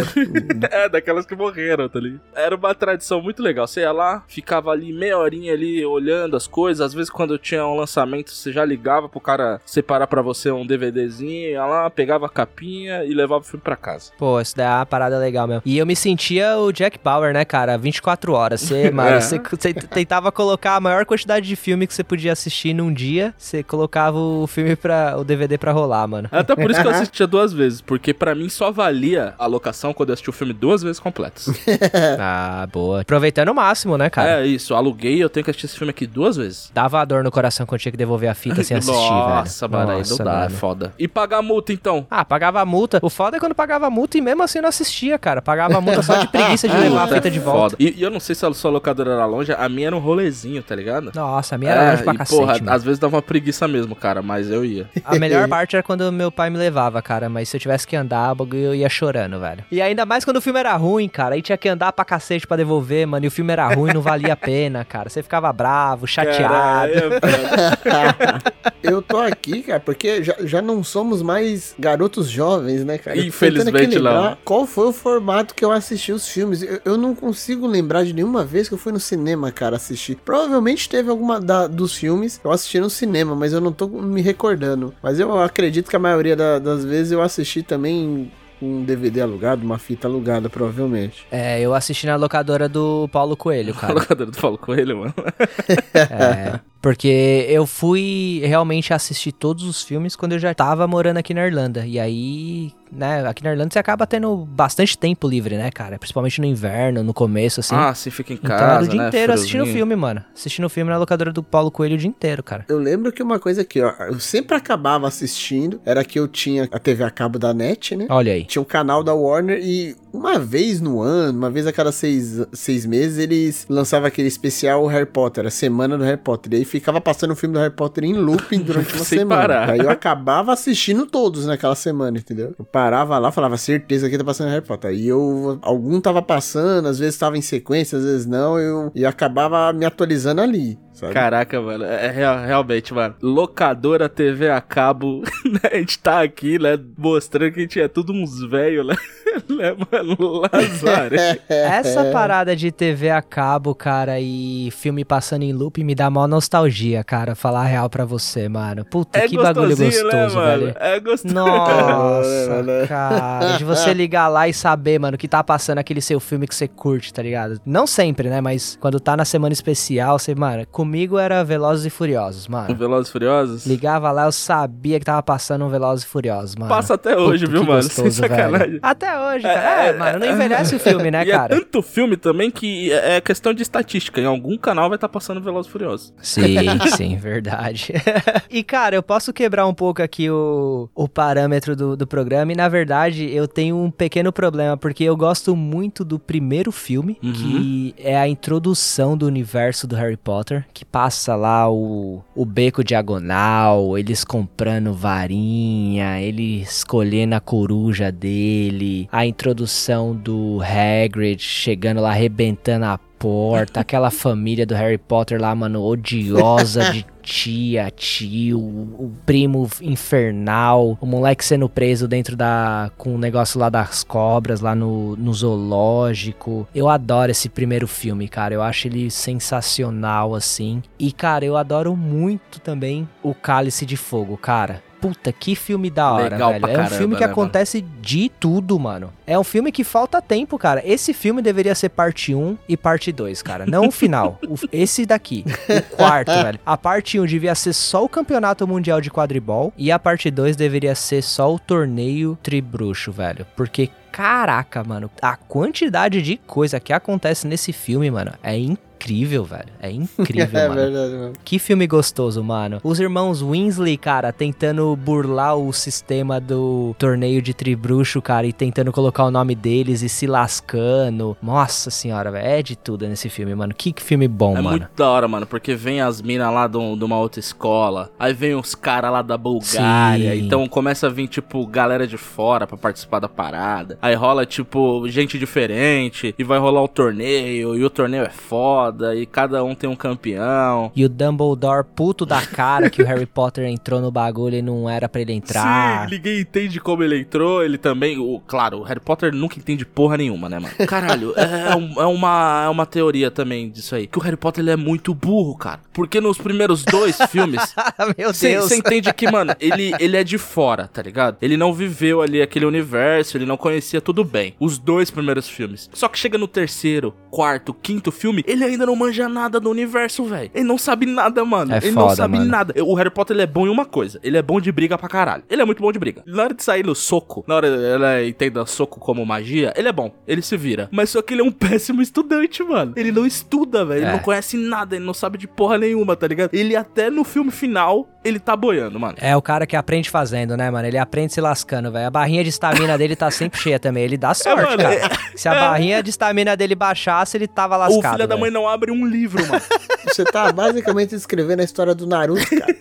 é, daquelas que morreram, tá ligado? Era uma tradição muito legal. Você ia lá, ficava ali meia horinha ali olhando as coisas. Às vezes, quando tinha um lançamento, você já ligava pro cara separar pra você um DVDzinho. Ia lá, pegava a capinha e levava o filme pra casa. Pô, isso daí é uma parada legal mesmo. E eu me sentia o Jack Bauer, né, cara? 24 horas. Você, mano, é. você, você tentava colocar a maior quantidade de filme que você podia assistir num dia, você colocava o filme para o DVD para rolar, mano. Até por isso que eu assistia duas vezes, porque para mim só valia a locação quando eu assisti o filme duas vezes completas. ah, boa. Aproveitando o máximo, né, cara? É isso, aluguei, eu tenho que assistir esse filme aqui duas vezes. Dava dor no coração quando tinha que devolver a fita sem assistir, Nossa, velho. Nossa, mano, aí não dá, mano. é foda. E pagar a multa então? Ah, pagava a multa. O foda é quando pagava a multa e mesmo assim não assistia, cara. Pagava a multa só de preguiça de levar a fita de volta. E, e, eu não sei se a sua locadora era longe, a minha era um rolezinho, tá ligado? Nossa, a minha era é, longe pra cacete. Porra, mano. às vezes dava uma preguiça mesmo, cara, mas eu ia. A melhor parte era quando meu pai me levava, cara. Mas se eu tivesse que andar, eu ia chorando, velho. E ainda mais quando o filme era ruim, cara. Aí tinha que andar pra cacete pra devolver, mano. E o filme era ruim, não valia a pena, cara. Você ficava bravo, chateado. Caralho, Eu tô aqui, cara, porque já, já não somos mais garotos jovens, né, cara? Infelizmente, não. Qual foi o formato que eu assisti os filmes? Eu, eu não consigo lembrar de nenhuma vez que eu fui no cinema, cara, assistir. Provavelmente teve alguma da- dos filmes eu assisti no cinema, mas eu não tô me recordando. Mas eu acredito que a maioria da- das vezes eu assisti também um DVD alugado, uma fita alugada, provavelmente. É, eu assisti na locadora do Paulo Coelho, A cara. locadora do Paulo Coelho, mano. É, porque eu fui realmente assistir todos os filmes quando eu já tava morando aqui na Irlanda. E aí, né, aqui na Irlanda você acaba tendo bastante tempo livre, né, cara? Principalmente no inverno, no começo, assim. Ah, se fica em então era casa, o dia né? inteiro assistindo friozinho. filme, mano. Assistindo filme na locadora do Paulo Coelho o dia inteiro, cara. Eu lembro que uma coisa que ó, eu sempre acabava assistindo era que eu tinha a TV a cabo da NET, né? Olha aí. Tinha um canal da Warner e uma vez no ano, uma vez a cada seis, seis meses, eles lançavam aquele especial Harry Potter, a semana do Harry Potter. E aí ficava passando o filme do Harry Potter em looping durante uma Sem semana. parar. Aí eu acabava assistindo todos naquela semana, entendeu? Eu parava lá, falava, certeza que tá passando Harry Potter. Aí eu, algum tava passando, às vezes tava em sequência, às vezes não, eu, e acabava me atualizando ali. Sabe? Caraca, mano, é real- realmente, mano. Locadora, TV a cabo, né? A gente tá aqui, né? Mostrando que a gente é tudo uns velhos, né? né, mano? Lazare. Essa parada de TV a cabo, cara, e filme passando em loop me dá mó nostalgia, cara. Falar a real pra você, mano. Puta, É que bagulho gostosinho, né, gostoso, mano? velho. É gostoso. Nossa, né? cara. De você ligar lá e saber, mano, que tá passando aquele seu filme que você curte, tá ligado? Não sempre, né? Mas quando tá na semana especial, você, mano, comigo era Velozes e Furiosos, mano. Velozes e Furiosos? Ligava lá, eu sabia que tava passando um Velozes e Furiosos, mano. Passa até hoje, Puta, viu, que mano? gostoso, Sem sacanagem. velho. Até hoje, cara. É, mano, não envelhece o filme, né, e cara? é tanto filme também que é questão de estatística. Em algum canal vai estar passando Velozes e Furiosos. Sim, sim, verdade. e, cara, eu posso quebrar um pouco aqui o, o parâmetro do, do programa. E, na verdade, eu tenho um pequeno problema, porque eu gosto muito do primeiro filme, Uhum. que é a introdução do universo do Harry Potter, que passa lá o, o beco diagonal, eles comprando varinha, ele escolhendo a coruja dele, a introdução do Hagrid chegando lá, arrebentando a porta, aquela família do Harry Potter lá, mano, odiosa de tia, tio, o primo infernal, o moleque sendo preso dentro da. com o negócio lá das cobras, lá no, no zoológico. Eu adoro esse primeiro filme, cara. Eu acho ele sensacional, assim. E, cara, eu adoro muito também o Cálice de Fogo, cara. Puta, que filme da hora, Legal velho. é um caramba, filme que né, mano? acontece de tudo, mano. É um filme que falta tempo, cara. Esse filme deveria ser parte 1 e parte 2, cara. Não o final. O- esse daqui. O quarto, velho. A parte 1 devia ser só o campeonato mundial de quadribol. E a parte 2 deveria ser só o torneio tribruxo, velho. Porque, caraca, mano, a quantidade de coisa que acontece nesse filme, mano, é incrível, velho. É incrível, é mano. verdade, mano. Que filme gostoso, mano. Os irmãos Winsley, cara, tentando burlar o sistema do torneio de tribruxo, cara, e tentando colocar o nome deles e se lascando. Nossa senhora, velho. É de tudo nesse filme, mano. Que filme bom, é mano. muito da hora, mano, porque vem as minas lá de um- uma outra escola, aí vem os caras lá da Bulgária, Sim. então começa a vir, tipo, galera de fora pra participar da parada, aí rola, tipo, gente diferente, e vai rolar o torneio, e o torneio é foda, e cada um tem um campeão. E o Dumbledore puto da cara que o Harry Potter entrou no bagulho e não era pra ele entrar. Sim, ninguém entende como ele entrou, ele também, o, claro, o Harry Potter nunca entende porra nenhuma, né, mano? Caralho, é, um- é uma, é uma teoria também disso aí, que o Harry Potter ele é muito burro, cara, porque nos primeiros dois filmes... Meu Você entende que, mano, ele, ele é de fora, tá ligado? Ele não viveu ali aquele universo, ele não conhecia tudo bem. Os dois primeiros filmes. Só que chega no terceiro, quarto, quinto filme, ele ainda não manja nada do universo, velho. Ele não sabe nada, mano. É ele não foda, sabe mano. nada. O Harry Potter ele é bom em uma coisa: ele é bom de briga pra caralho. Ele é muito bom de briga. Na hora de sair no soco, na hora ela entenda soco como magia, ele é bom. Ele se vira. Mas só que ele é um péssimo estudante, mano. Ele não estuda, velho. Ele É. não conhece nada, ele não sabe de porra nenhuma, tá ligado? Ele até no filme final, ele tá boiando, mano. É o cara que aprende fazendo, né, mano? Ele aprende se lascando, velho. A barrinha de estamina dele tá sempre cheia também, ele dá sorte, mano, cara. é- Se a barrinha de estamina dele baixasse, ele tava O lascado. filho da velho. mãe não abre um livro, mano. Você tá basicamente descrevendo a história do Naruto, cara.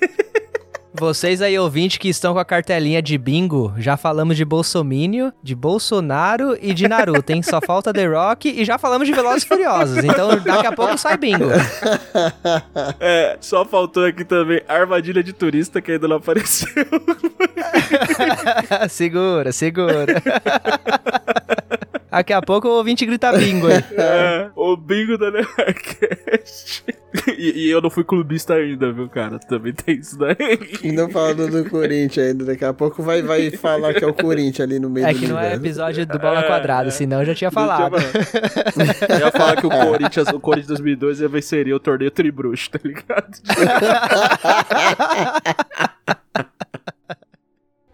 Vocês aí, ouvintes, que estão com a cartelinha de bingo, já falamos de Bolsomínio, de Bolsonaro e de Naruto, hein? Só falta The Rock e já falamos de Velozes e Furiosos. Então, daqui a pouco sai bingo. É, só faltou aqui também armadilha de turista que ainda não apareceu. segura, segura. Daqui a pouco o ouvinte grita bingo aí. É, o bingo da Nerdcast. E, e eu não fui clubista ainda, viu, cara? Também tem isso daí. Ainda falando do Corinthians ainda, daqui a pouco vai, vai falar que é o Corinthians ali no meio É do que não é episódio do Bola Quadrada, senão eu já tinha falado. Eu ia falar que o Corinthians, o Corinthians 2002 ia venceria o torneio Tribruxo, tá ligado?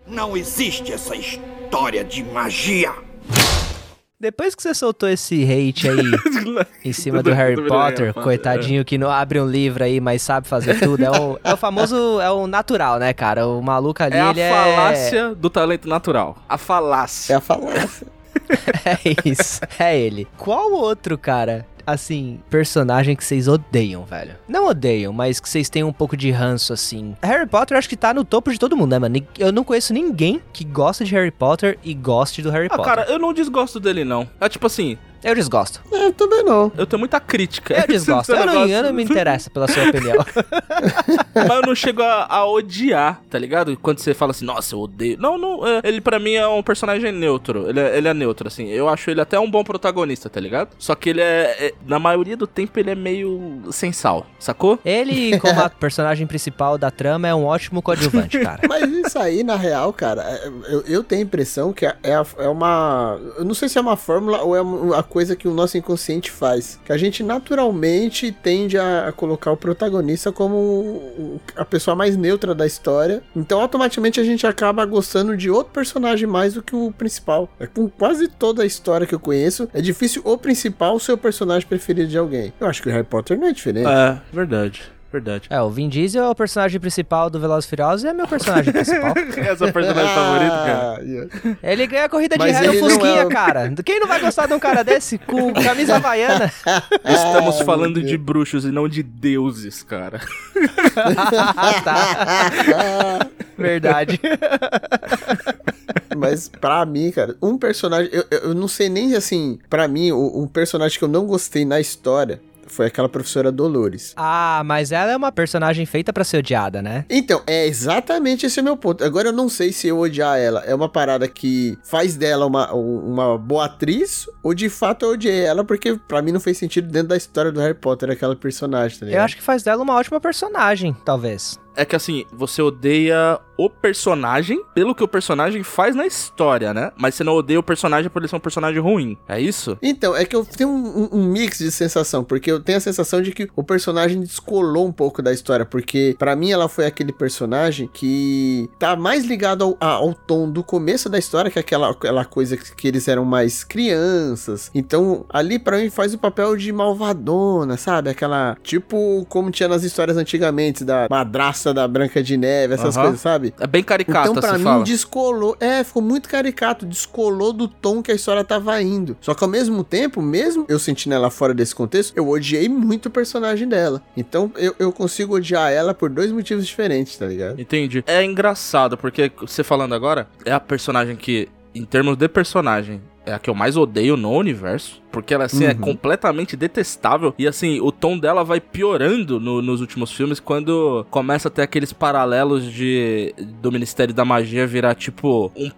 Não existe essa história de magia. Depois que você soltou esse hate aí em cima do Harry Potter, coitadinho que não abre um livro aí, mas sabe fazer tudo, é o, é o famoso, é o natural, né, cara? O maluco ali, É a ele é... falácia do talento natural. A falácia. É a falácia. É isso, é ele. Qual outro, cara, assim, personagem que vocês odeiam, velho? Não odeiam, mas que vocês têm um pouco de ranço, assim. Harry Potter acho que tá no topo de todo mundo, né, mano? Eu não conheço ninguém que gosta de Harry Potter e goste do Harry Ah, Potter. cara, eu não desgosto dele, não. É tipo assim, Eu desgosto. É, também não. eu tenho muita crítica. Eu desgosto. Eu, não, eu não me interesso pela sua opinião. Mas eu não chego a, a odiar, tá ligado? Quando você fala assim, nossa, eu odeio. Não, não. é, ele pra mim é um personagem neutro. Ele é, ele é neutro, assim. Eu acho ele até um bom protagonista, tá ligado? Só que ele é, é- Na maioria do tempo, ele é meio sem sal, sacou? Ele, como a personagem principal da trama, é um ótimo coadjuvante, cara. Mas isso aí, na real, cara, é- eu, eu tenho a impressão que é, a- é uma. Eu não sei se é uma fórmula ou é uma coisa que o nosso inconsciente faz. Que a gente naturalmente tende a, colocar o protagonista como a pessoa mais neutra da história. Então, automaticamente, a gente acaba gostando de outro personagem mais do que o principal. É com quase toda a história que eu conheço, é difícil o principal ser o personagem preferido de alguém. Eu acho que o Harry Potter não é diferente. É, verdade. Verdade. É, o Vin Diesel é o personagem principal do Velozes e Furiosos e é meu personagem principal. Essa personagem favorita, cara. Ah, yeah. Ele ganha a corrida de ré no Fusquinha, é o- cara. Quem não vai gostar de um cara desse com camisa havaiana? Estamos Ah, falando de bruxos e não de deuses, cara. tá. Verdade. Mas pra mim, cara, um personagem. Eu, eu não sei nem assim. Pra mim, o- um personagem que eu não gostei na história foi aquela professora Dolores. Ah, mas ela é uma personagem feita pra ser odiada, né? Então, é exatamente esse o meu ponto. Agora eu não sei se eu odiar ela é uma parada que faz dela uma, um- uma boa atriz, ou de fato eu odiei ela, porque pra mim não fez sentido dentro da história do Harry Potter aquela personagem, tá ligado? Eu acho que faz dela uma ótima personagem, talvez. É que assim, você odeia o personagem pelo que o personagem faz na história, né? Mas você não odeia o personagem por ele ser um personagem ruim. É isso? Então, é que eu tenho um, um- mix de sensação, porque eu tenho a sensação de que o personagem descolou um pouco da história, porque pra mim ela foi aquele personagem que tá mais ligado ao, ao tom do começo da história, que é aquela, aquela coisa que, que eles eram mais crianças. Então, ali pra mim faz o papel de malvadona, sabe? Aquela, tipo, como tinha nas histórias antigamente, da da Branca de Neve, essas coisas, sabe? É bem caricata, Então, pra mim, fala. descolou. É, ficou muito caricato. Descolou do tom que a história tava indo. Só que ao mesmo tempo, mesmo eu sentindo ela fora desse contexto, eu odiei muito o personagem dela. Então, eu, eu consigo odiar ela por dois motivos diferentes, tá ligado? Entendi. É engraçado, porque você falando agora, é a personagem que, em termos de personagem, é a que eu mais odeio no universo. Porque ela, assim, é Uhum. completamente detestável. E, assim, o tom dela vai piorando no- nos últimos filmes quando começa a ter aqueles paralelos de do Ministério da Magia virar, tipo, um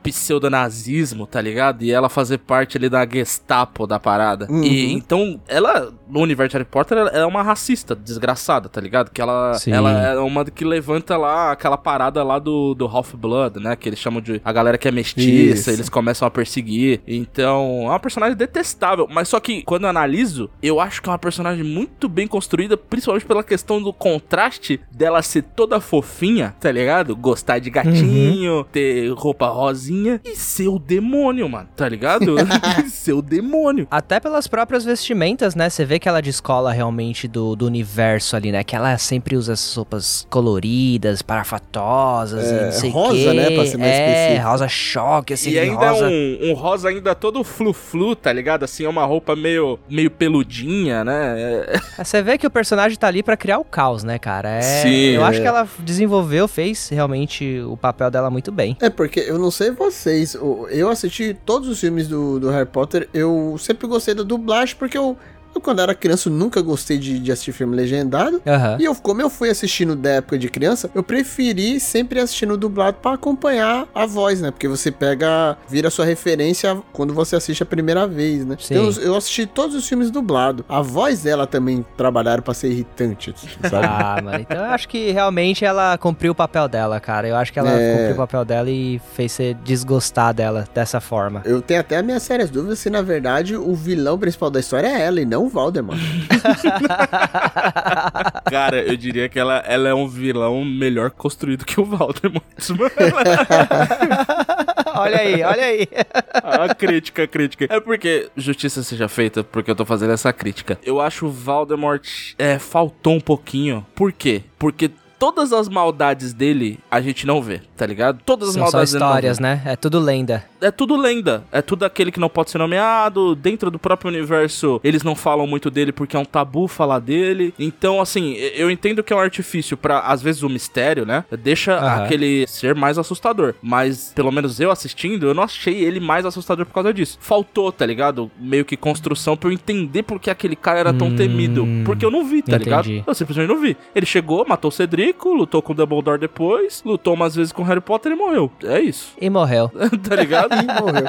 pseudonazismo, tá ligado? E ela fazer parte ali da Gestapo da parada. Uhum. E, então, ela, no universo de Harry Potter, ela é uma racista desgraçada, tá ligado? Que ela, Sim. ela é uma que levanta lá aquela parada lá do, do Half-Blood, né? Que eles chamam de a galera que é mestiça, Isso. eles começam a perseguir. Então, é uma personagem detestável. Mas só que, quando eu analiso, eu acho que é uma personagem muito bem construída, principalmente pela questão do contraste dela ser toda fofinha, tá ligado? Gostar de gatinho, ter roupa rosinha e ser o demônio, mano, tá ligado? ser o demônio. Até pelas próprias vestimentas, né? Você vê que ela descola realmente do, do universo ali, né? Que ela sempre usa essas roupas coloridas, parafatosas e É, não sei o rosa, quê. né, pra ser mais É, específico. rosa choque, assim, e ainda rosa... é um, um rosa ainda todo flu-flu, tá ligado? Assim, é uma roupa meio, meio peludinha, né? É... Você vê que o personagem tá ali para criar o caos, né, cara? É, Sim. Eu acho que ela desenvolveu, fez realmente o papel dela muito bem. É, porque eu não sei vocês, eu assisti todos os filmes do, do Harry Potter, eu sempre gostei da dublagem, porque eu eu, quando era criança, nunca gostei de, de assistir filme legendado. Uhum. E eu, como eu fui assistindo da época de criança, eu preferi sempre assistir no dublado para acompanhar a voz, né? Porque você pega, vira sua referência quando você assiste a primeira vez, né? Sim. Então, eu, assisti todos os filmes dublado. A voz dela também trabalharam para ser irritante, sabe? Ah, mano, então eu acho que realmente ela cumpriu o papel dela, cara. Eu acho que ela é... cumpriu o papel dela e fez você desgostar dela dessa forma. Eu tenho até minhas sérias dúvidas se, na verdade, o vilão principal da história é ela e não o Valdemar. Cara, eu diria que ela, ela é um vilão melhor construído que o Valdemar. olha aí, olha aí. A crítica, a crítica. É porque, justiça seja feita, porque eu tô fazendo essa crítica. Eu acho o Valdemort é, faltou um pouquinho. Por quê? Porque todas as maldades dele a gente não vê, tá ligado? Todas as São maldades só histórias, né? É tudo lenda. É tudo lenda. É tudo aquele que não pode ser nomeado. Dentro do próprio universo, eles não falam muito dele porque é um tabu falar dele. Então, assim, eu entendo que é um artifício para às vezes, o mistério, né? Deixa uhum. aquele ser mais assustador. Mas, pelo menos eu assistindo, eu não achei ele mais assustador por causa disso. Faltou, tá ligado? Meio que construção pra eu entender por que aquele cara era tão hum, temido. Porque eu não vi, tá entendi. ligado? Eu simplesmente não vi. Ele chegou, matou o Cedrico, lutou com o Dumbledore depois, lutou umas vezes com Harry Potter e morreu. É isso. E morreu. tá ligado? e morreu.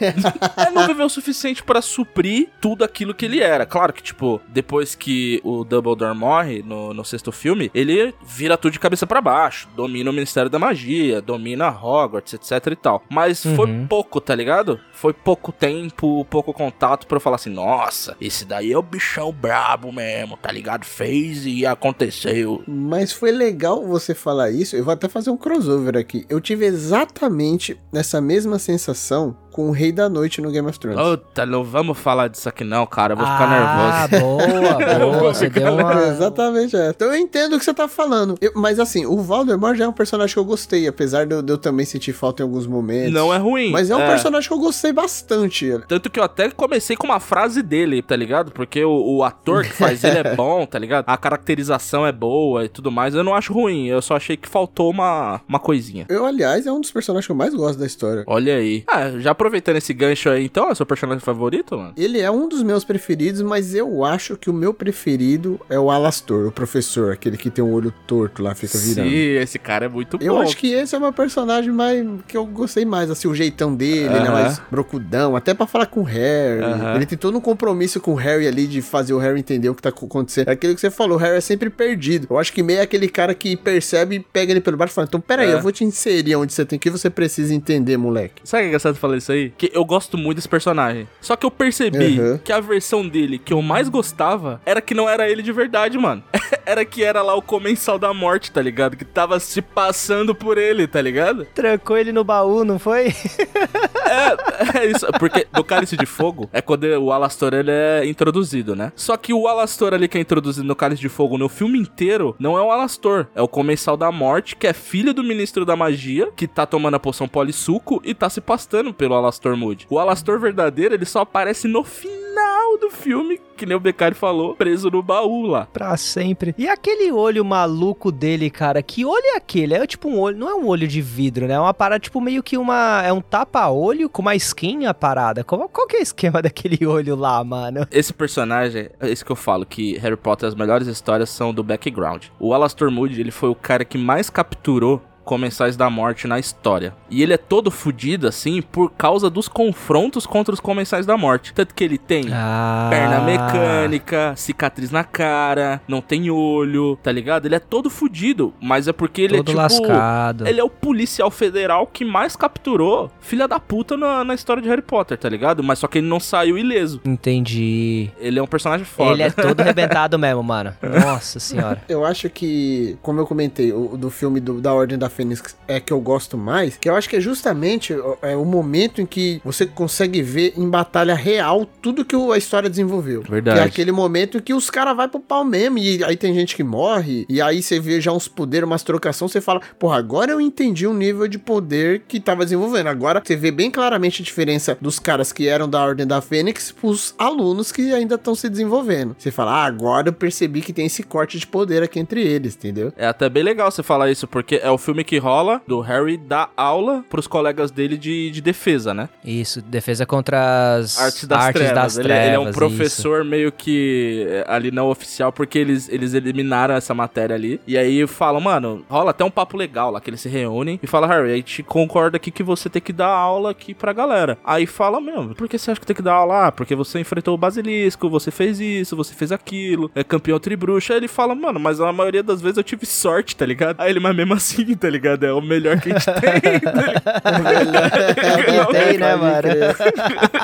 ele não viveu o suficiente para suprir tudo aquilo que ele era. Claro que, tipo, depois que o Dumbledore morre no, no sexto filme, ele vira tudo de cabeça para baixo, domina o Ministério da Magia, domina Hogwarts, etc e tal. Mas uhum. foi pouco, tá ligado? Foi pouco tempo, pouco contato para eu falar assim, nossa, esse daí é o bichão brabo mesmo, tá ligado? Fez e aconteceu. Mas foi legal você falar isso. Eu vou até fazer um crossover aqui. Eu tive exatamente essa mesma sensação com o Rei da Noite no Game of Thrones. Puta, não vamos falar disso aqui não, cara. Eu vou ficar ah, nervoso. boa, boa. Você deu uma... Exatamente, é. Então eu entendo o que você tá falando. Eu, mas assim, o Valdemar já é um personagem que eu gostei, apesar de eu, de eu, também sentir falta em alguns momentos. Não é ruim. Mas é um é. personagem que eu gostei bastante. Tanto que eu até comecei com uma frase dele, tá ligado? Porque o, o ator que faz ele é bom, tá ligado? A caracterização é boa e tudo mais. Eu não acho ruim, eu só achei que faltou uma, uma coisinha. Eu, aliás, é um dos personagens que eu mais gosto da história. Olha aí. Ah, já aproveitando esse gancho aí, então, é seu personagem favorito, mano? Ele é um dos meus preferidos, mas eu acho que o meu preferido é o Alastor, o professor, aquele que tem um olho torto lá, fica virando. Sim, esse cara é muito eu bom. Eu acho que esse é o meu personagem mais que eu gostei mais, assim, o jeitão dele, uh -huh. né, mais brocudão, até para falar com o Harry. Uh -huh. Ele tem todo um compromisso com o Harry ali de fazer o Harry entender o que tá acontecendo. É aquilo que você falou, o Harry é sempre perdido. Eu acho que meio é aquele cara que percebe e pega ele pelo braço e fala: Então, peraí, é. eu vou te inserir onde você tem que ir, você precisa entender, moleque. Sabe o que é engraçado falar isso aí? Que eu gosto muito desse personagem. Só que eu percebi uhum. que a versão dele que eu mais gostava era que não era ele de verdade, mano. era que era lá o comensal da morte, tá ligado? Que tava se passando por ele, tá ligado? Trancou ele no baú, não foi? é, é isso. Porque no Cálice de Fogo é quando o Alastor ele é introduzido, né? Só que o Alastor ali que é introduzido no Cálice de Fogo no filme inteiro não é o Alastor, é o comensal da morte, que é filho do ministro da magia, que tá tomando a poção polissuco e tá se pastando pelo Alastor Moody. O Alastor verdadeiro, ele só aparece no final do filme, que nem o Beccari falou, preso no baú lá. Pra sempre. E aquele olho maluco dele, cara, que olho é aquele? É tipo um olho, não é um olho de vidro, né? É uma parada tipo meio que uma, é um tapa-olho com uma skin a parada. Qual, qual que é o esquema daquele olho lá, mano? Esse personagem, é isso que eu falo, que Harry Potter, as melhores histórias são do background. O Alastor Moody, ele foi o cara que mais capturou Comensais da Morte na história. E ele é todo fodido, assim, por causa dos confrontos contra os Comensais da Morte. Tanto que ele tem ah. perna mecânica, cicatriz na cara, não tem olho, tá ligado? Ele é todo fodido, mas é porque ele todo é tipo... lascado. Ele é o policial federal que mais capturou filha da puta na, na história de Harry Potter, tá ligado? Mas só que ele não saiu ileso. Entendi. Ele é um personagem foda. Ele é todo arrebentado mesmo, mano. Nossa senhora. Eu acho que, como eu comentei, o do filme do, da Ordem da Fênix é que eu gosto mais, que eu acho que é justamente é, o momento em que você consegue ver em batalha real tudo que a história desenvolveu. Verdade. Que é aquele momento que os caras vai pro pau mesmo, e aí tem gente que morre, e aí você vê já uns poderes, umas trocações, você fala, porra, agora eu entendi o nível de poder que tava desenvolvendo. Agora você vê bem claramente a diferença dos caras que eram da Ordem da Fênix pros alunos que ainda estão se desenvolvendo. Você fala, ah, agora eu percebi que tem esse corte de poder aqui entre eles, entendeu? É até bem legal você falar isso, porque é o filme que rola do Harry dar aula pros colegas dele de, de defesa, né? Isso, defesa contra as Artes das artes trevas. das ele, trevas. ele é um isso. professor meio que é, ali não oficial, porque eles, eles eliminaram essa matéria ali. E aí falam, mano, rola até um papo legal lá, que eles se reúnem e fala, Harry, a gente concorda aqui que você tem que dar aula aqui pra galera. Aí fala, meu, por que você acha que tem que dar aula? Ah, porque você enfrentou o basilisco, você fez isso, você fez aquilo, é campeão tribruxo. Aí ele fala, mano, mas a maioria das vezes eu tive sorte, tá ligado? Aí ele, mas mesmo assim, tá ligado? É o melhor que a gente tem, tá ligado? Tem, né, mano?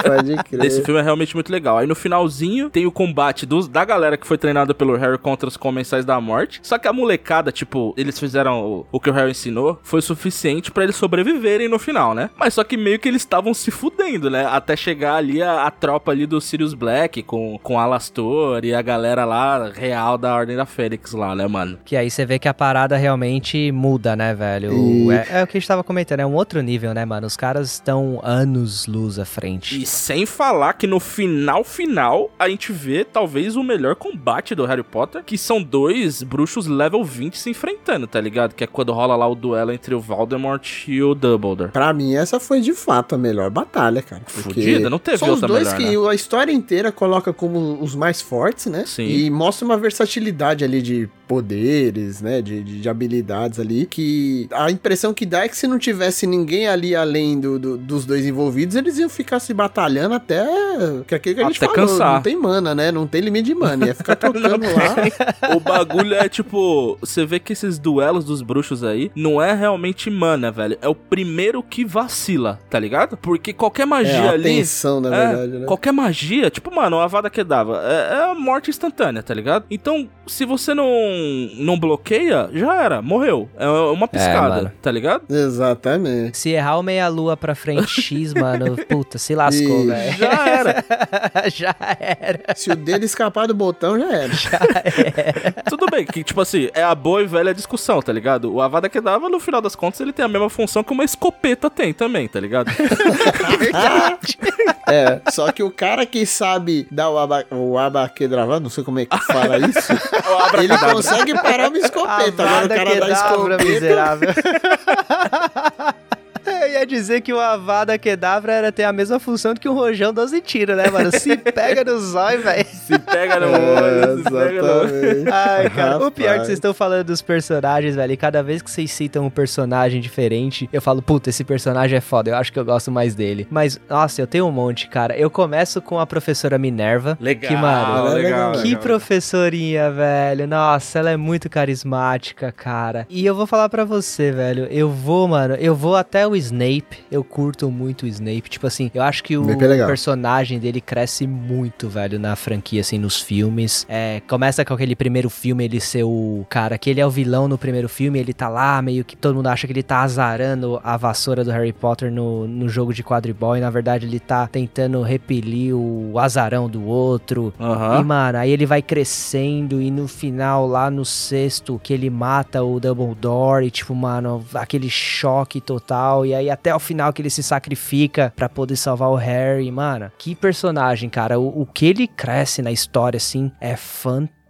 Pode crer. Esse filme é realmente muito legal. Aí no finalzinho tem o combate dos, da galera que foi treinada pelo Harry contra os comensais da morte. Só que a molecada, tipo, eles fizeram o, o que o Harry ensinou, foi o suficiente pra eles sobreviverem no final, né? Mas só que meio que eles estavam se fudendo, né? Até chegar ali a, a tropa ali do Sirius Black com, com Alastor e a galera lá real da Ordem da Fênix lá, né, mano? Que aí você vê que a parada realmente muda, né, velho? E- É, é o que a gente tava comentando, é um outro nível, né, mano? Os caras estão anos luz à frente. E sem falar que no final final a gente vê talvez o melhor combate do Harry Potter, que são dois bruxos level 20 se enfrentando, tá ligado? Que é quando rola lá o duelo entre o Voldemort e o Dumbledore. Pra mim, essa foi de fato a melhor batalha, cara. Fudida, não teve São os outra dois melhor, que a história inteira coloca como os mais fortes, né? Sim. E mostra uma versatilidade ali de poderes, né? De, de, de habilidades ali. Que a impressão que dá é que se não tivesse ninguém ali além do, do- dos dois envolvidos, eles iam ficar se batalhando até. Que é aquilo que a gente Até falou, cansar. não tem mana, né? Não tem limite de mana. Ia ficar trocando lá. o bagulho é tipo, você vê que esses duelos dos bruxos aí não é realmente mana, velho. É o primeiro que vacila, tá ligado? Porque qualquer magia É, a ali. tensão, na É, verdade, né? Qualquer magia, tipo, mano, a Avada Kedavra, é, é a morte instantânea, tá ligado? Então, se você não, não bloqueia, já era, morreu. É uma piscada, mano. tá ligado? Exatamente. Se errar o meia-lua pra frente X, mano, puta, se lascou, velho. Já era. Já era. Se o dedo escapar do botão, já era. Tudo bem, que tipo assim, é a boa e velha discussão, tá ligado? O Avada Kedavra, no final das contas, ele tem a mesma função que uma escopeta tem também, tá ligado? É, só que o cara que sabe dar o, aba, o abaquedravado, não sei como é que fala isso, ele consegue parar uma escopeta. Agora o cara da Kedavra, escopeta... miserável. Eu ia dizer que o Avada Kedavra era ter a mesma função do que um rojão 12 tiros, né, mano? Se pega no zóio, velho. Se pega no É, olho, se pega no olho. exatamente. Ai, cara, o pior é que Rapaz. vocês estão falando dos personagens, velho. E cada vez que vocês citam um personagem diferente, eu falo, puta, esse personagem é foda, eu acho que eu gosto mais dele. Mas, nossa, eu tenho um monte, cara. Eu começo com a professora Minerva. Legal, Que, mano, legal, legal. Que professorinha, velho. Nossa, ela é muito carismática, cara. E eu vou falar pra você, velho. Eu vou, mano, eu vou até o Snape. Eu curto muito o Snape. Tipo assim, eu acho que o Snape é personagem dele cresce muito, velho, na franquia, assim, nos filmes. É, começa com aquele primeiro filme, ele ser o cara que ele é o vilão no primeiro filme. Ele tá lá, meio que todo mundo acha que ele tá azarando a vassoura do Harry Potter no, no jogo de quadribol. E na verdade ele tá tentando repelir o azarão do outro. E, Aham. mano, aí ele vai crescendo e no final, lá no sexto, que ele mata o Dumbledore e, tipo, mano, aquele choque total. E aí até o final que ele se sacrifica pra poder salvar o Harry, mano. Que personagem, cara. O, o que ele cresce na história, assim, é fantástico,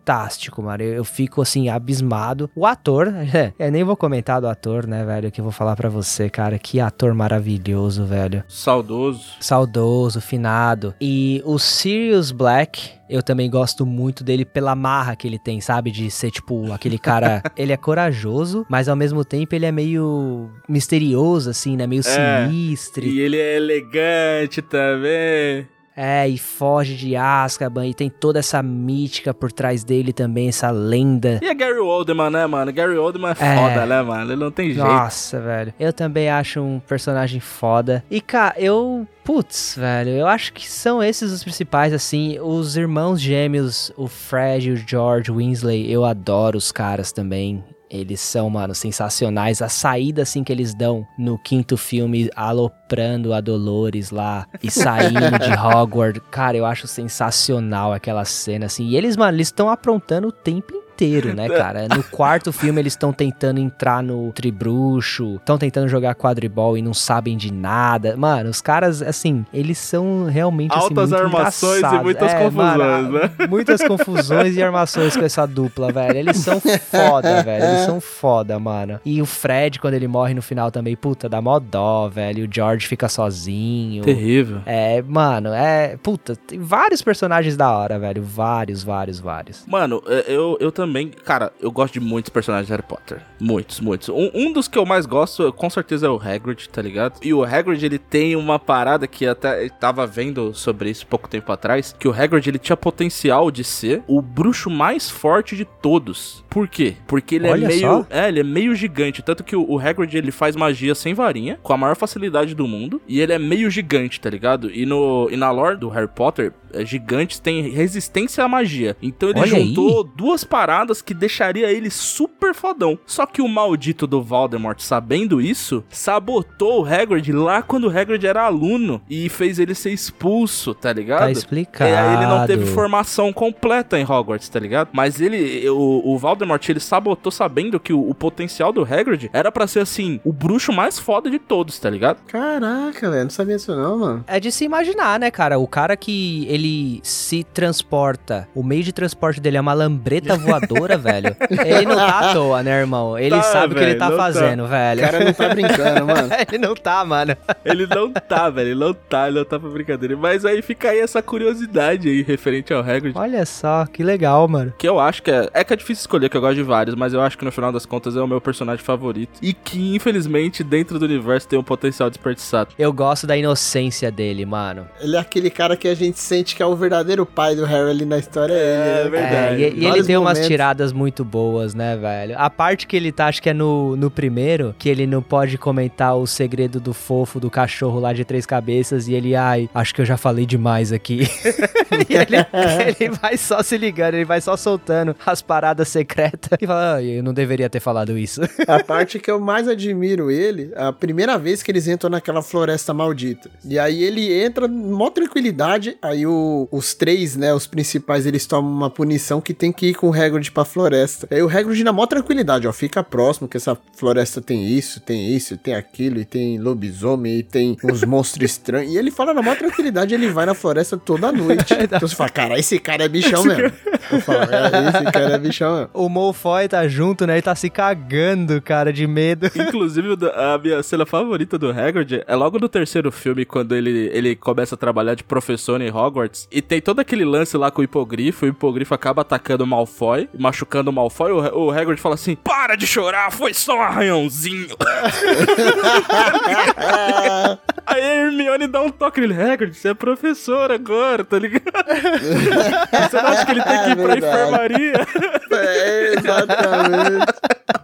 mano. Eu, eu fico, assim, abismado. O ator, eu nem vou comentar do ator, né, velho, que eu vou falar pra você, cara. Que ator maravilhoso, velho Saudoso. saudoso, finado. E o Sirius Black, eu também gosto muito dele pela marra que ele tem, sabe? De ser tipo aquele cara. ele é corajoso, mas ao mesmo tempo ele é meio misterioso, assim, né? Meio É, sinistro. E ele é elegante também. É, e foge de Azkaban e tem toda essa mítica por trás dele também, essa lenda. E é Gary Oldman, né, mano? Gary Oldman é, É. foda, né, mano? Ele não tem jeito. Nossa, velho. Eu também acho um personagem foda. E, cara, eu. Putz, velho, eu acho que são esses os principais, assim. Os irmãos gêmeos, o Fred e o George Winsley, eu adoro os caras também. Eles são, mano, sensacionais. A saída, assim, que eles dão no quinto filme, aloprando a Dolores lá e saindo de Hogwarts. Cara, eu acho sensacional aquela cena, assim. E eles, mano, eles estão aprontando o tempo inteiro, né, cara? No quarto filme eles estão tentando entrar no tribruxo, estão tentando jogar quadribol e não sabem de nada. Mano, os caras, assim, eles são realmente assim, Altas muito armações e engraçados. muitas É, confusões, mano, né? Muitas confusões e armações com essa dupla, velho. Eles são foda, velho. Eles são foda, mano. E o Fred, quando ele morre no final também, puta, dá mó dó, velho. O George fica sozinho. Terrível. É, mano, é. Puta, tem vários personagens da hora, velho. Vários, vários, vários. Mano, é, eu, eu também, cara, eu gosto de muitos personagens de Harry Potter. Muitos, muitos. Um, um dos que eu mais gosto, com certeza, é o Hagrid, tá ligado? E o Hagrid, ele tem uma parada que até eu tava vendo sobre isso pouco tempo atrás, que o Hagrid, ele tinha potencial de ser o bruxo mais forte de todos. Por quê? Porque ele Olha é meio... só. É, ele é meio gigante. Tanto que o, o Hagrid, ele faz magia sem varinha, com a maior facilidade do mundo. E ele é meio gigante, tá ligado? E, no, e na lore do Harry Potter, é, gigantes têm resistência à magia. Então ele Olha aí. juntou duas paradas que deixaria ele super fodão. Só que o maldito do Voldemort, sabendo isso, sabotou o Hagrid lá quando o Hagrid era aluno e fez ele ser expulso, tá ligado? Tá explicado. E aí ele não teve formação completa em Hogwarts, tá ligado? Mas ele, o, o Voldemort, ele sabotou sabendo que o, o potencial do Hagrid era pra ser, assim, o bruxo mais foda de todos, tá ligado? Caraca, velho, não sabia disso não, mano. É de se imaginar, né, cara? O cara que ele se transporta, o meio de transporte dele é uma lambreta voadora, velho. Ele não tá à toa, né, irmão? Ele Tá, sabe o que ele tá tá. fazendo, velho. O cara não tá brincando, mano. ele não tá, mano. Ele não tá, velho, ele não tá, ele não tá pra brincadeira. Mas aí fica aí essa curiosidade aí referente ao Hagrid. Olha só, que legal, mano. Que eu acho que é. É que é difícil escolher, que eu gosto de vários, mas eu acho que no final das contas é o meu personagem favorito. E que, infelizmente, dentro do universo tem um potencial desperdiçado. Eu gosto da inocência dele, mano. Ele é aquele cara que a gente sente que é o verdadeiro pai do Harry ali na história. É, ele, né? verdade. É, e, e ele tem umas momentos. Tiradas muito boas, né, velho? A parte que ele tá, acho que é no, no primeiro, que ele não pode comentar o segredo do fofo do cachorro lá de três cabeças e ele, ai, acho que eu já falei demais aqui. e ele, ele vai só se ligando, ele vai só soltando as paradas secretas e fala, ai, eu não deveria ter falado isso. A parte que eu mais admiro ele, a primeira vez que eles entram naquela floresta maldita. E aí ele entra, mó tranquilidade, aí o- os três, né, os principais, eles tomam uma punição que tem que ir com o Hagrid pra floresta. Aí o Hagrid na mó tranquilidade, ó, fica próximo que essa floresta tem isso, tem isso, tem aquilo, e tem lobisomem, e tem uns monstros estranhos. E ele fala na mó tranquilidade, ele vai na floresta toda noite. então você fala, cara, esse cara é bichão mesmo. Eu falo, é, esse cara é bichão mesmo. o Malfoy tá junto, né? Ele tá se cagando, cara, de medo. Inclusive, a minha cena favorita do Hagrid é logo no terceiro filme, quando ele, ele começa a trabalhar de professor em Hogwarts. E tem todo aquele lance lá com o hipogrifo. O hipogrifo acaba atacando o Malfoy, machucando o Malfoy. O, o Hagrid fala assim: Para de chorar, foi só um arranhãozinho. Aí a Hermione dá um toque nele: Hagrid, você é professor agora, tá ligado? você não acha que ele tem que ir pra Verdade. enfermaria? É, exatamente.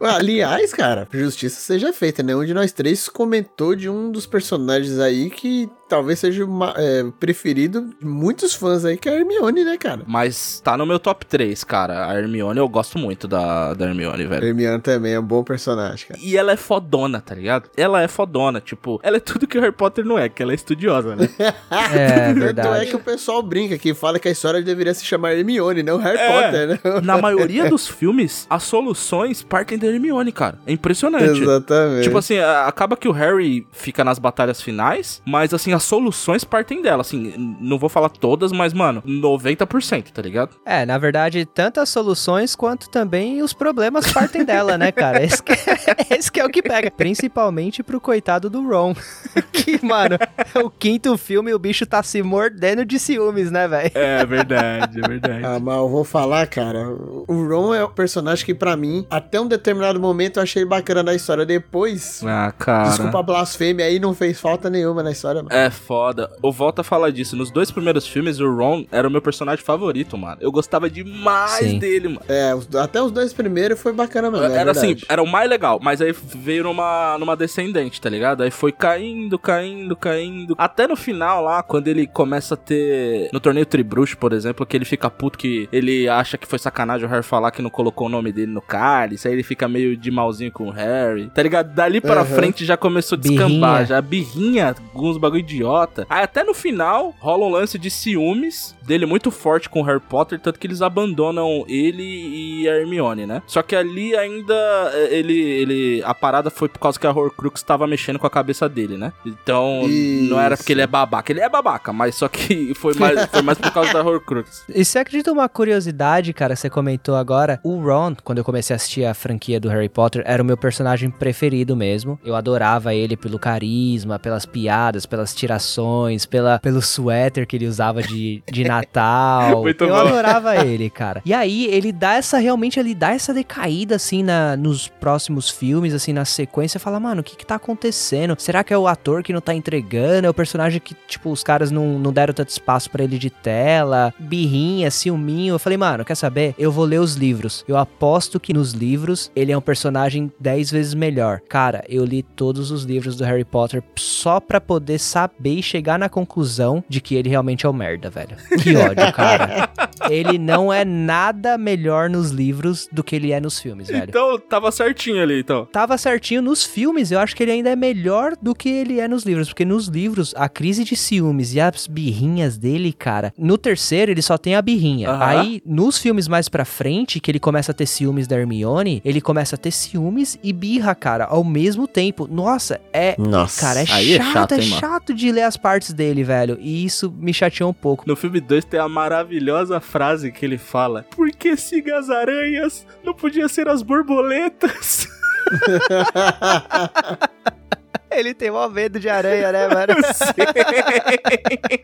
Aliás, cara, justiça seja feita, né? Um de nós três comentou de um dos personagens aí que talvez seja é, preferido de muitos fãs aí, que é a Hermione, né, cara? Mas tá no meu top 3, cara. A Hermione, eu gosto muito da, da Hermione, A velho. Hermione também é um bom personagem, cara. E ela é fodona, tá ligado? Ela é fodona, tipo, ela é tudo que o Harry Potter não é, que ela é estudiosa, né? É, Tanto é verdade. que o pessoal brinca que fala que a história deveria se chamar Hermione, não Harry É. Potter, né? Na maioria dos filmes, as soluções partem da Hermione, cara. É impressionante. Exatamente. Tipo assim, acaba que o Harry fica nas batalhas finais, mas assim, as soluções partem dela. Assim, não vou falar todas, mas, mano, 90%, tá ligado? É, na verdade, tanto as soluções quanto também os problemas partem dela, né, cara? Esse que, esse que é o que pega. Principalmente pro coitado do Ron. que, mano, o quinto filme o bicho tá se mordendo de ciúmes, né, velho? É verdade, é verdade. Ah, mas eu vou falar, cara. O Ron é o personagem que, pra mim, até um determinado momento eu achei bacana na história. Depois, Ah, cara. desculpa a blasfêmia aí, não fez falta nenhuma na história, mano. É foda. Eu volto a falar disso. Nos dois primeiros filmes, o Ron era o meu personagem favorito, mano. Eu gostava demais Sim. dele, mano. É, os- até os dois primeiros foi bacana mesmo. é era assim, era o mais legal, mas aí veio numa, numa descendente, tá ligado? Aí foi caindo, caindo, caindo. Até no final lá, quando ele começa a ter. No torneio Tribruxo, por exemplo, que ele fica puto que ele acha que foi sacanagem o Harry falar que não colocou o nome dele no cálice. Aí ele fica meio de malzinho com o Harry. Tá ligado? Dali pra Aham. frente já começou a Birrinha. descambar, já birrinha, alguns bagulho idiota. Aí até no final rola um lance de ciúmes dele muito forte com o Harry Potter, tanto que eles abandonam ele e a Hermione, né? Só que ali ainda eh, ele, ele a parada foi por causa que a Horcrux tava mexendo com a cabeça dele, né? Então não era porque ele é babaca, ele é babaca, mas só que foi mais, foi mais por causa da Horcrux. E você acredita uma curiosidade, cara, você comentou agora? O Ron, quando eu comecei a assistir a franquia do Harry Potter, era o meu personagem preferido mesmo. Eu adorava ele pelo carisma, pelas piadas, pelas tirações, pela, pelo suéter que ele usava de, de Natal. Muito eu bom. adorava ele, cara. E aí, ele dá essa, realmente, ele dá essa decaída, assim, na, nos próximos filmes, assim, na sequência. Fala, mano, o que que tá acontecendo? Será que é o ator que não tá entregando? É o personagem que, tipo, os caras não, não deram tanto espaço pra ele de tela? Birrinha, ciúminho. Eu falei, mano, quer saber? Eu vou ler os livros. Eu aposto que nos livros ele é um personagem 10 vezes melhor. Cara, eu li todos os livros do Harry Potter só pra poder saber e chegar na conclusão de que ele realmente é o merda, velho. Que ódio, cara. Ele não é nada melhor nos livros do que ele é nos filmes, velho. Então tava certinho ali, então. Tava certinho nos filmes, eu acho que ele ainda é melhor do que ele é nos livros, porque nos livros, a crise de ciúmes e as birrinhas dele, cara, no terceiro ele só tem a birrinha. Aham. Aí, nos filmes mais pra frente, que ele começa a ter ciúmes da Hermione, ele começa a ter ciúmes e birra, cara, ao mesmo tempo. Nossa, é... Nossa. Cara, é Aí é chato, chato, é hein, mano? chato de ler as partes dele, velho. E isso me chateou um pouco. No filme 2 tem a maravilhosa frase que ele fala: Por que siga as aranhas? Não podia ser as borboletas? Ele tem mó medo de aranha, né, mano?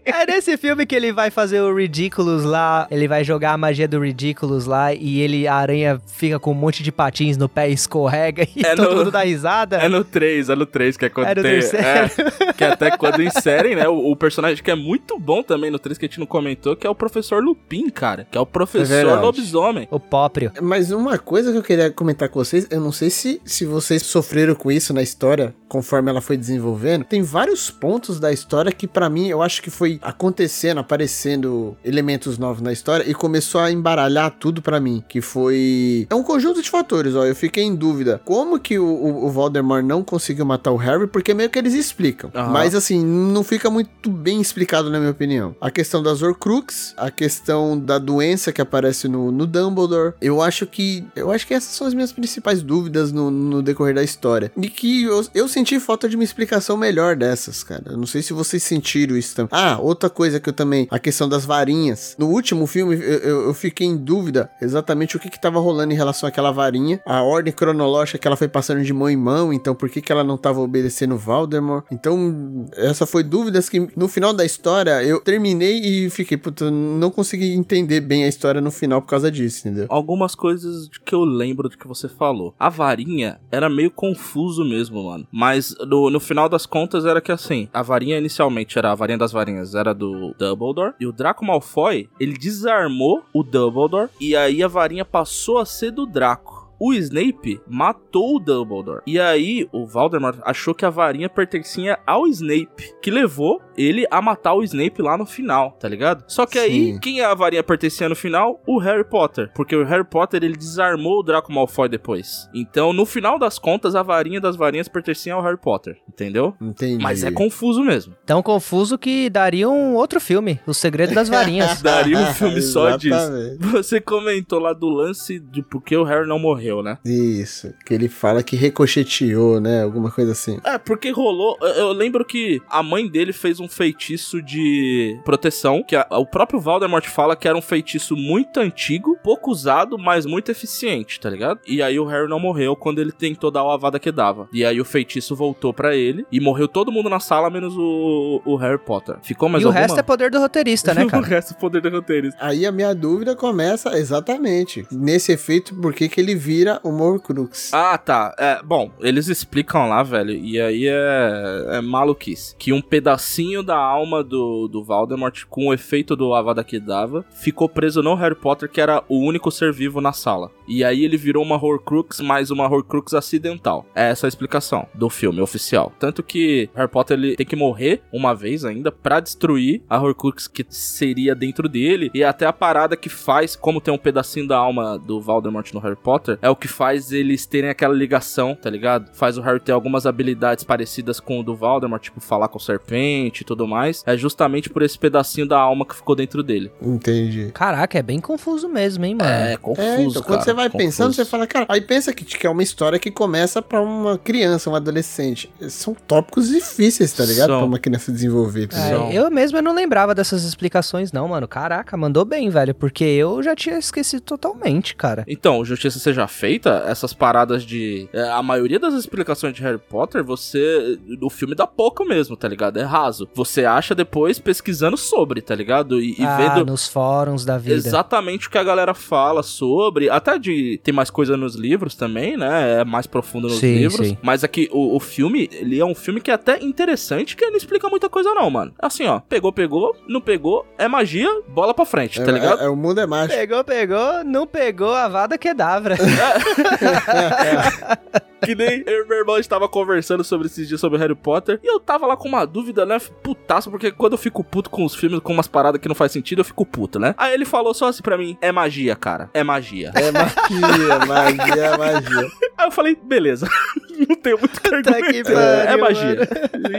É nesse filme que ele vai fazer o Ridiculous lá, ele vai jogar a magia do Ridiculous lá e ele, a aranha fica com um monte de patins no pé e escorrega e É todo no- mundo dá risada. É no 3, é no 3 que é quando É no tem. é, que até quando inserem, né? O, o personagem que é muito bom também no 3 que a gente não comentou, que é o professor Lupin, cara. Que é o É professor verdade. lobisomem. O próprio. Mas uma coisa que eu queria comentar com vocês, eu não sei se, se vocês sofreram com isso na história, conforme ela foi desenvolvendo. Tem vários pontos da história que, pra mim, eu acho que foi acontecendo, aparecendo elementos novos na história e começou a embaralhar tudo pra mim. Que foi. É um conjunto de fatores, ó. Eu fiquei em dúvida. Como que o, o, o Voldemort não conseguiu matar o Harry? Porque meio que eles explicam. Aham. Mas assim, não fica muito bem explicado, na minha opinião. A questão das Horcrux, a questão da doença que aparece no, no Dumbledore. Eu acho que. Eu acho que essas são as minhas principais dúvidas no, no decorrer da história. E que eu, eu senti falta de uma explicação melhor dessas, cara. Não sei se vocês sentiram isso também. Ah, outra coisa que eu também. A questão das varinhas. No último filme, eu, eu- eu fiquei em dúvida exatamente o que que tava rolando em relação àquela varinha. A ordem cronológica que ela foi passando de mão em mão. Então, por que que ela não tava obedecendo Voldemort? Então, essa foi dúvidas que no final da história eu terminei e fiquei, puta, não consegui entender bem a história no final por causa disso, entendeu? Algumas coisas que eu lembro do que você falou. A varinha era meio confuso mesmo, mano. Mas no, no final das contas era que assim, a varinha inicialmente era a varinha das varinhas, era do Dumbledore. E o Draco Malfoy, ele desarmou o Dumbledore. E aí a varinha passou a ser do Draco. O Snape matou o Dumbledore. E aí o Voldemort achou que a varinha pertencia ao Snape, que levou ele a matar o Snape lá no final, tá ligado? Só que aí, Sim. quem a varinha pertencia no final? O Harry Potter. Porque o Harry Potter, ele desarmou o Draco Malfoy depois. Então, no final das contas, a varinha das varinhas pertencia ao Harry Potter, entendeu? Entendi. Mas é confuso mesmo. Tão confuso que daria um outro filme, O Segredo das Varinhas. Daria um filme só disso. Você comentou lá do lance de por que o Harry não morreu, né? Isso, que ele fala que ricocheteou, né? Alguma coisa assim. É, porque rolou. eu- lembro que a mãe dele fez um feitiço de proteção, que a- o próprio Voldemort fala que era um feitiço muito antigo, pouco usado, mas muito eficiente, tá ligado? E aí o Harry não morreu quando ele tentou dar o Avada Kedavra. E aí o feitiço voltou pra ele e morreu todo mundo na sala, menos o, o Harry Potter. Ficou mais e o alguma? resto é poder do roteirista, né, o cara? resto é poder do roteirista. Aí a minha dúvida começa exatamente nesse efeito, por que que ele vira o Morcrux? Ah, tá. É, bom, eles explicam lá, velho, e aí é, é maluquice. Que um pedacinho da alma do, do Voldemort, com o efeito do Avada Kedavra, ficou preso no Harry Potter, que era o único ser vivo na sala. E aí ele virou uma Horcrux, mas uma Horcrux acidental. É essa a explicação do filme oficial. Tanto que Harry Potter ele tem que morrer uma vez ainda pra destruir a Horcrux que seria dentro dele. E até a parada que faz, como tem um pedacinho da alma do Voldemort no Harry Potter, é o que faz eles terem aquela ligação, tá ligado? Faz o Harry ter algumas habilidades parecidas com o do Voldemort, tipo falar com o serpente e tudo mais. É justamente por esse pedacinho da alma que ficou dentro dele. Entendi. Caraca, é bem confuso mesmo, hein, mano? É, confuso, É, então, cara, quando você vai confuso. pensando, você fala, cara, aí pensa que, que é uma história que começa pra uma criança, um adolescente. São tópicos difíceis, tá ligado? São. Pra uma criança desenvolver. tá É, eu mesmo eu não lembrava dessas explicações, não, mano. Caraca, mandou bem, velho. Porque eu já tinha esquecido totalmente, cara. Então, justiça seja feita, essas paradas de. é, a maioria das explicações de Harry Potter, você. O filme dá pouco mesmo, tá ligado? É raso. Você acha depois pesquisando sobre, tá ligado? E, e ah, vendo. nos fóruns da vida. Exatamente o que a galera fala sobre. Até de. Tem mais coisa nos livros também, né? É mais profundo nos Sim, livros. sim. Mas aqui, o, o filme, ele é um filme que é até interessante, que não explica muita coisa, não, mano. Assim, ó. Pegou, pegou. Não pegou. É magia. Bola pra frente, tá É- ligado? é- é, o mundo é mágico. Pegou, pegou, não pegou, a vada quedavra. Que nem eu e meu irmão estava conversando sobre esses dias sobre Harry Potter. E eu tava lá com uma dúvida, né? Putaço, porque quando eu fico puto com os filmes, com umas paradas que não faz sentido, eu fico puto, né? Aí ele falou só assim pra mim: é magia, cara. É magia. É magia, magia, magia. Aí eu falei, beleza. não tenho muito que que argumentar. pariu, É magia.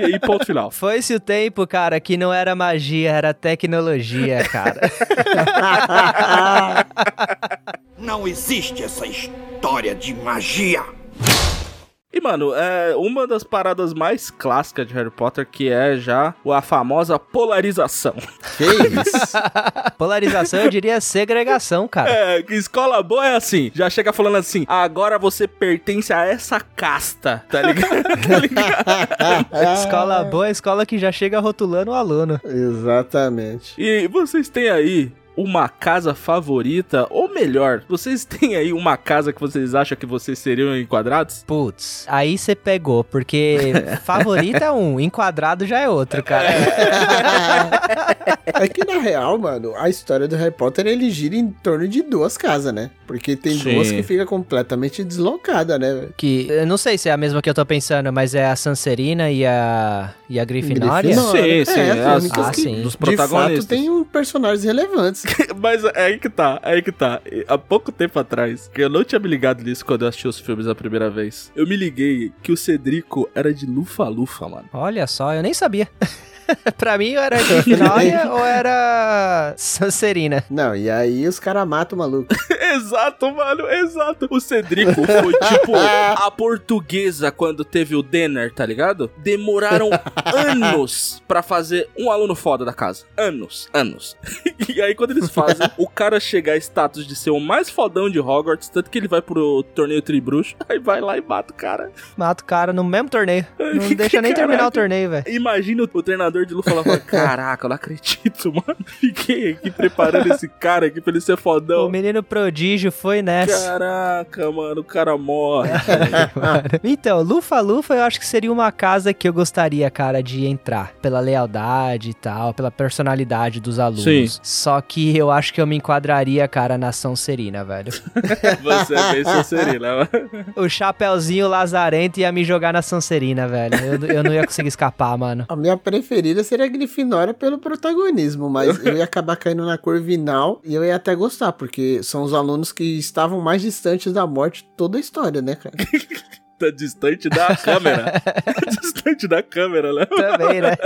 E, e ponto final. Foi-se o tempo, cara, que não era magia, era tecnologia, cara. Não existe essa história de magia. E, mano, é uma das paradas mais clássicas de Harry Potter, que é já a famosa polarização. Que isso? Polarização, eu diria segregação, cara. É, que escola boa é assim. Já chega falando assim, agora você pertence a essa casta, tá ligado? tá ligado? Escola boa é escola que já chega rotulando o aluno. Exatamente. E vocês têm aí uma casa favorita, ou melhor, vocês têm aí uma casa que vocês acham que vocês seriam enquadrados? Putz, aí você pegou, porque favorita é um, enquadrado já é outro, cara. É que na real, mano, a história do Harry Potter ele gira em torno de duas casas, né? Porque tem Sim. duas que fica completamente deslocada, né? Que eu não sei se é a mesma que eu tô pensando, mas é a Sancerina e a e a Grifinória. Grifinória. Sim, sim, É, é as únicas ah, que, sim. dos De protagonistas. fato, tem um personagens relevantes. Mas é aí que tá, é aí que tá. Há pouco tempo atrás, que eu não tinha me ligado nisso quando eu assisti os filmes a primeira vez, eu me liguei que o Cedrico era de Lufa-Lufa, mano. Olha só, eu nem sabia. pra mim, ou era Grifinória ou era Sancerina. Não, e aí os caras matam o maluco. exato, mano, exato. O Cedrico foi tipo a portuguesa quando teve o Denner, tá ligado? Demoraram anos pra fazer um aluno foda da casa. Anos, anos. E aí quando eles fazem, o cara chega a status de ser o mais fodão de Hogwarts, tanto que ele vai pro torneio Tribruxo, aí vai lá e mata o cara. Mata o cara no mesmo torneio. Não deixa nem terminar o torneio, velho. Imagina o treinador de luta falar, fala, caraca, eu não acredito, mano. Fiquei aqui preparando esse cara aqui pra ele ser O fodão. menino prodígio foi nessa. Caraca, mano, o cara morre. Então, Lufa Lufa eu acho que seria uma casa que eu gostaria, cara, de entrar. Pela lealdade e tal, pela personalidade dos alunos. Sim. Só que eu acho que eu me enquadraria, cara, na São Serina, velho. Você é bem Sonserina, mano. o chapeuzinho lazarento ia me jogar na Sonserina, velho. Eu, eu não ia conseguir escapar, mano. A minha preferida seria a Grifinória pelo protagonismo, mas eu ia acabar caindo na Corvinal e eu ia até gostar, porque são os alunos que estavam mais distantes da morte toda a história, né, cara? Tá distante da câmera. distante da câmera, né? Também, né?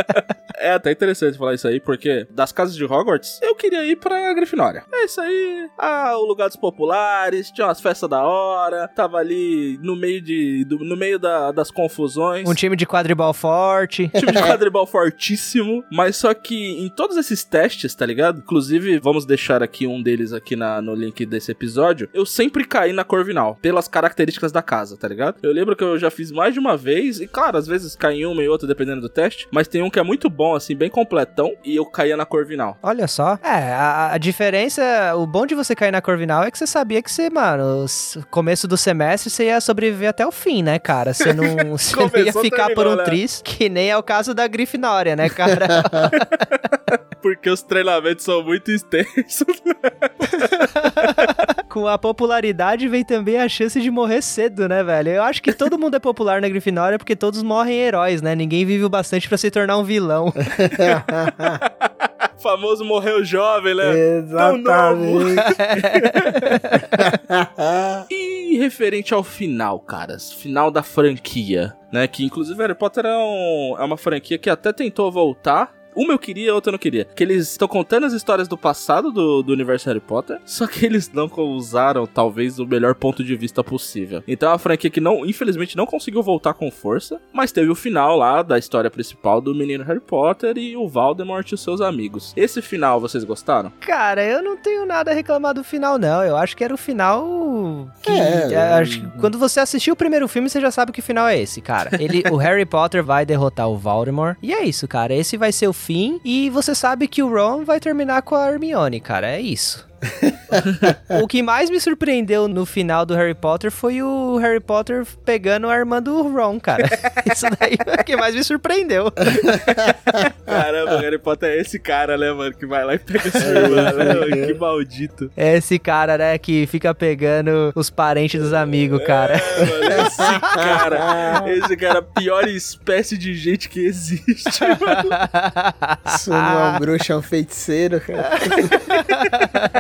É até interessante falar isso aí, porque das casas de Hogwarts, eu queria ir pra Grifinória. É isso aí. Ah, o lugar dos populares, tinha umas festas da hora, tava ali no meio de. do- no meio da- das confusões. Um time de quadribol forte. time de quadribol fortíssimo, mas só que em todos esses testes, tá ligado? Inclusive, vamos deixar aqui um deles aqui na, no link desse episódio. Eu sempre caí na Corvinal, pelas características da casa, tá ligado? Eu lembro que eu já fiz mais de uma vez, e claro, às vezes cai em uma e outra, dependendo do teste, mas tem um que é muito bom, assim, bem completão, e eu caía na Corvinal. Olha só. É, a, a diferença, o bom de você cair na Corvinal é que você sabia que você, mano, começo do semestre você ia sobreviver até o fim, né, cara? Você não, você não ia Começou, ficar por um né? tris, que nem é o caso da Grifinória, né, cara? Porque os treinamentos são muito extensos. Com a popularidade vem também a chance de morrer cedo, né, velho? Eu acho que todo mundo é popular na Grifinória porque todos morrem heróis, né? Ninguém vive o bastante pra se tornar um vilão. Famoso morreu jovem, né? Exatamente. E referente ao final, caras, final da franquia, né? Que inclusive Harry Potter é, um- é uma franquia que até tentou voltar. Uma eu queria, a outra eu não queria. Que eles estão contando as histórias do passado do, do universo Harry Potter, só que eles não usaram, talvez, o melhor ponto de vista possível. Então é uma franquia que, não, infelizmente, não conseguiu voltar com força, mas teve o final lá da história principal do menino Harry Potter e o Voldemort e os seus amigos. Esse final, vocês gostaram? Cara, eu não tenho nada a reclamar do final, não. Eu acho que era o final. Que, É, é, acho que quando você assistiu o primeiro filme, você já sabe que o final é esse, cara. Ele, o Harry Potter vai derrotar o Voldemort. E é isso, cara. Esse vai ser o fim. E você sabe que o Ron vai terminar com a Hermione, cara. É isso. o que mais me surpreendeu no final do Harry Potter foi o Harry Potter pegando a irmã do Ron, cara. Isso daí é o que mais me surpreendeu. Caramba, o Harry Potter é esse cara, né, mano, que vai lá e pega sua irmã, né? mano? Que maldito. É esse cara, né, que fica pegando os parentes dos amigos, cara. É, mano, esse cara, esse cara, é a pior espécie de gente que existe, mano. Isso não é um bruxo, é um feiticeiro, cara.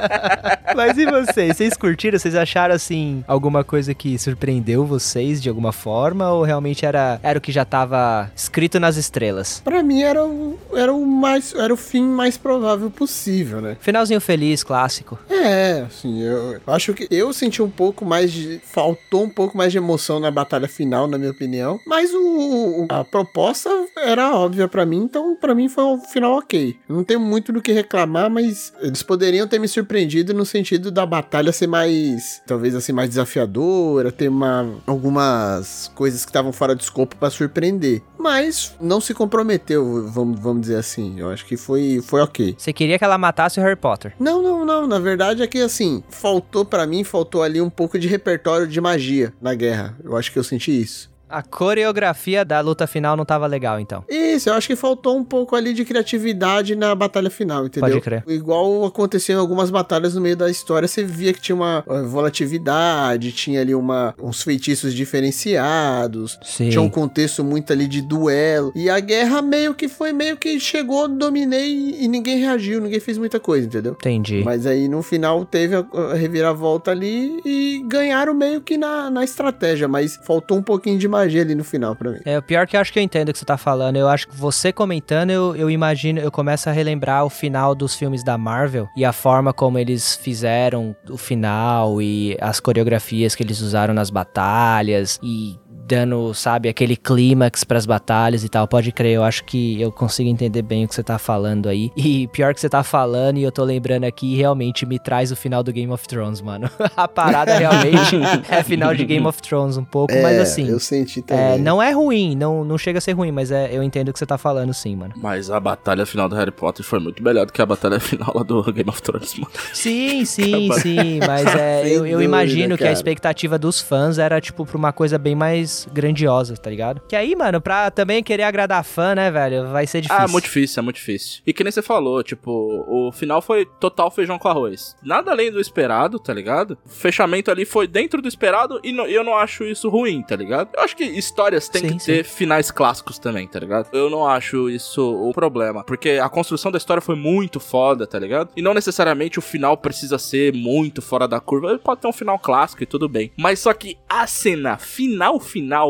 Mas e vocês? Vocês curtiram? Vocês acharam, assim, alguma coisa que surpreendeu vocês de alguma forma? Ou realmente era, era o que já tava escrito nas estrelas? Pra mim era o, era o mais. Era o fim mais provável possível, né? Finalzinho feliz, clássico. É, assim, eu, eu acho que eu senti um pouco mais de. Faltou um pouco mais de emoção na batalha final, na minha opinião. Mas o, a proposta era óbvia pra mim, então pra mim foi um final ok. Não tenho muito do que reclamar, mas eles poderiam ter me surpreendido no sentido da batalha ser mais. Talvez assim, mais desafiadora, ter uma, algumas coisas que estavam fora de escopo pra surpreender. Mas não se comprometeu, vamos, vamos dizer assim. Eu acho que foi, foi ok. Você queria que ela matasse o Harry Potter. Não, não, não. Na verdade é que assim, faltou pra mim, faltou ali um pouco de repertório de magia na guerra. Eu acho que eu senti isso. A coreografia da luta final não tava legal, então. Isso, eu acho que faltou um pouco ali de criatividade na batalha final, entendeu? Pode crer. Igual aconteceu em algumas batalhas no meio da história, você via que tinha uma eh, volatilidade, tinha ali uma, uns feitiços diferenciados, Sim. tinha um contexto muito ali de duelo. E a guerra meio que foi, meio que chegou, dominei e ninguém reagiu, ninguém fez muita coisa, entendeu? Entendi. Mas aí no final teve a, a reviravolta ali e ganharam meio que na, na estratégia, mas faltou um pouquinho de magia ali no final pra mim. É, o pior que eu acho que eu entendo o que você tá falando. Eu acho que você comentando, eu, eu imagino, eu começo a relembrar o final dos filmes da Marvel e a forma como eles fizeram o final e as coreografias que eles usaram nas batalhas e dando, sabe, aquele clímax pras batalhas e tal. Pode crer, eu acho que eu consigo entender bem o que você tá falando aí. E pior que você tá falando e eu tô lembrando aqui, realmente me traz o final do Game of Thrones, mano. a parada realmente é final de Game of Thrones um pouco, mas assim, eu senti também. é, não é ruim, não, não chega a ser ruim, mas é, eu entendo o que você tá falando sim, mano. Mas a batalha final do Harry Potter foi muito melhor do que a batalha final lá do Game of Thrones, mano. Sim, sim, sim, mas é, eu, eu dúvida, imagino que a expectativa dos fãs era, tipo, pra uma coisa bem mais grandiosa, tá ligado? Que aí, mano, pra também querer agradar fã, né, velho, vai ser difícil. Ah, muito difícil, é muito difícil. E que nem você falou, tipo, o final foi total feijão com arroz. Nada além do esperado, tá ligado? O fechamento ali foi dentro do esperado e não- eu não acho isso ruim, tá ligado? Eu acho que histórias têm Sim, que ter finais clássicos também, tá ligado? Eu não acho isso o problema, porque a construção da história foi muito foda, tá ligado? E não necessariamente o final precisa ser muito fora da curva. Ele pode ter um final clássico e tudo bem. Mas só que a cena final final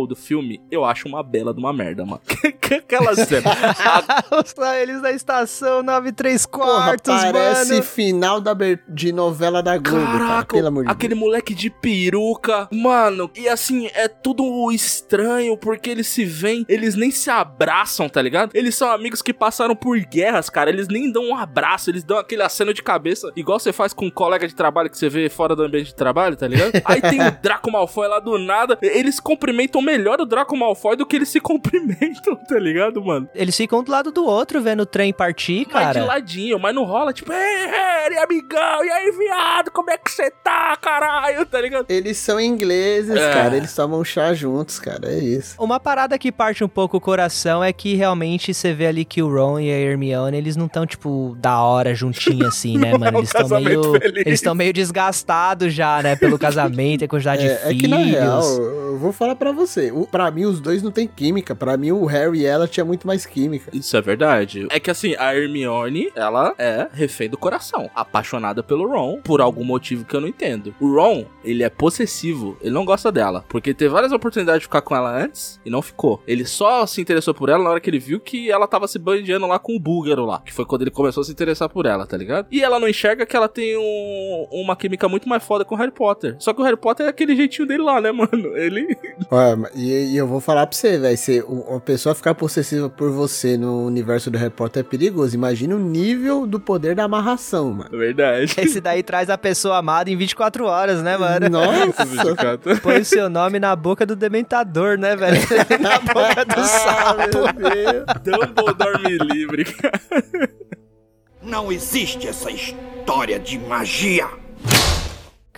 do filme, eu acho uma bela de uma merda, mano. Aquela cena. Eles na estação 93 Porra, quartos, parece mano. final da, de novela da Globo, cara. Caraca, Pelo amor de aquele moleque de peruca, mano, e assim, é tudo estranho, porque eles se veem, eles nem se abraçam, tá ligado? Eles são amigos que passaram por guerras, cara, eles nem dão um abraço, eles dão aquele aceno de cabeça, igual você faz com um colega de trabalho que você vê fora do ambiente de trabalho, tá ligado? Aí tem o Draco Malfoy lá do nada, eles cumprimentam melhor o Draco Malfoy do que eles se cumprimentam, tá ligado, mano? Eles ficam do lado do outro vendo o trem partir, Mas de cara. ladinho, mas não rola, tipo, ei, Harry, amigão, e aí, viado, como é que você tá, caralho, tá ligado? Eles são ingleses, É. cara. Eles tomam chá juntos, cara. É isso. Uma parada que parte um pouco o coração é que realmente você vê ali que o Ron e a Hermione, eles não estão, tipo, da hora juntinho assim, né, mano? é um Eles estão casamento meio. feliz. Eles estão meio desgastados já, né? Pelo casamento, a quantidade de É, é filhos. que na real, eu vou falar pra pra você. O, pra mim, os dois não tem química. Pra mim, o Harry e ela tinha muito mais química. Isso é verdade. É que assim, a Hermione, ela é refém do coração. Apaixonada pelo Ron, por algum motivo que eu não entendo. O Ron, ele é possessivo. Ele não gosta dela. Porque teve várias oportunidades de ficar com ela antes e não ficou. Ele só se interessou por ela na hora que ele viu que ela tava se bandeando lá com o búlgaro lá. Que foi quando ele começou a se interessar por ela, tá ligado? E ela não enxerga que ela tem um, uma química muito mais foda com o Harry Potter. Só que o Harry Potter é aquele jeitinho dele lá, né, mano? Ele. E, e eu vou falar pra você, velho. Se uma pessoa ficar possessiva por você no universo do Harry Potter é perigoso. Imagina o nível do poder da amarração, mano. Verdade. Esse daí traz a pessoa amada em 24 horas, né, mano? Nossa! Põe o seu nome na boca do dementador, né, velho? na boca do sapo. Dumbledore me livre, cara. Não existe essa história de magia.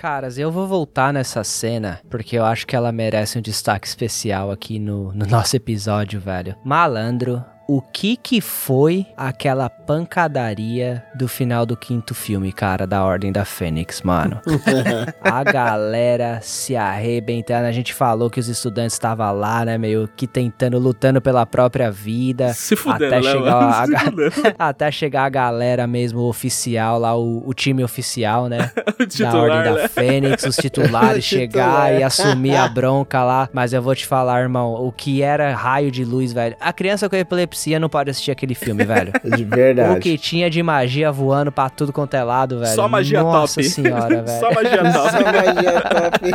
Caras, eu vou voltar nessa cena porque eu acho que ela merece um destaque especial aqui no, no nosso episódio, velho. Malandro, o que que foi aquela pancadaria do final do quinto filme, cara, da Ordem da Fênix, mano? a galera se arrebentando. A gente falou que os estudantes estavam lá, né, meio que tentando, lutando pela própria vida. Se fudendo, até né, chegar a, fudendo. até chegar a galera mesmo oficial lá, o, o time oficial, né? O da titular, Ordem né? da Fênix, os titulares chegar titular. e assumir a bronca lá. Mas eu vou te falar, irmão, o que era raio de luz, velho. A criança com epilepsia não pode assistir aquele filme, velho. De O verdade. que tinha de magia voando pra tudo quanto é lado, velho. Só magia Nossa top. senhora, velho. Só magia Só top. magia top.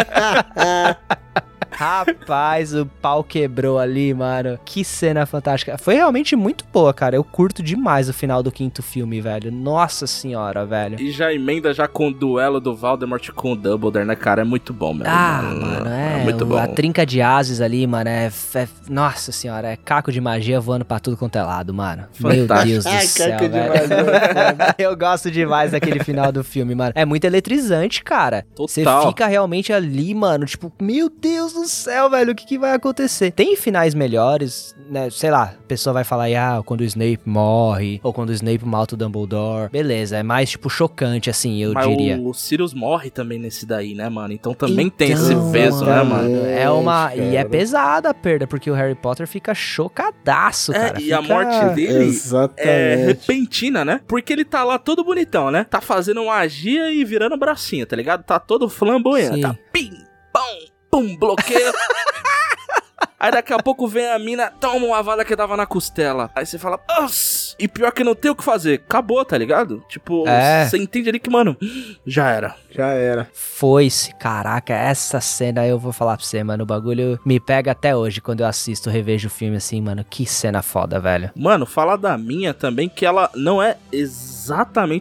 Rapaz, o pau quebrou ali, mano. Que cena fantástica. Foi realmente muito boa, cara. Eu curto demais o final do quinto filme, velho. Nossa senhora, velho. E já emenda já com o duelo do Voldemort com o Dumbledore, né, cara? É muito bom, mesmo. Ah, mano, é, muito o- bom. a trinca de ases ali, mano, é, é- Nossa senhora, é caco de magia voando pra tudo quanto é lado, mano. Meu Fantástico. Deus do Ai, céu, caco de velho. magia, Eu gosto demais daquele final do filme, mano. É muito eletrizante, cara. Você Total. fica realmente ali, mano, tipo, meu Deus do céu, velho, o que, que vai acontecer? Tem finais melhores, né? Sei lá, a pessoa vai falar, ah, quando o Snape morre, ou quando o Snape mata o Dumbledore. Beleza, é mais, tipo, chocante, assim, eu Mas diria. o Sirius morre também nesse daí, né, mano? Então também tem esse Então, peso, né, mano? É uma. Gente, E é cara. pesada a perda, porque o Harry Potter fica chocadaço, É, cara. e a fica- morte dele é Exatamente. repentina, né? Porque ele tá lá todo bonitão, né? Tá fazendo magia e virando bracinho, tá ligado? Tá todo flamboyante. Sim. Tá pim, pum, bloqueio. Aí daqui a pouco vem a mina, toma uma vada que dava na costela. Aí você fala! E pior que não tem o que fazer. Acabou, tá ligado? Tipo, É. você entende ali que, mano, já era. Já era. Foi-se. Caraca, essa cena eu vou falar pra você, mano. O bagulho me pega até hoje quando eu assisto, revejo o filme assim, mano. Que cena foda, velho. Mano, fala da minha também, que ela não é exatamente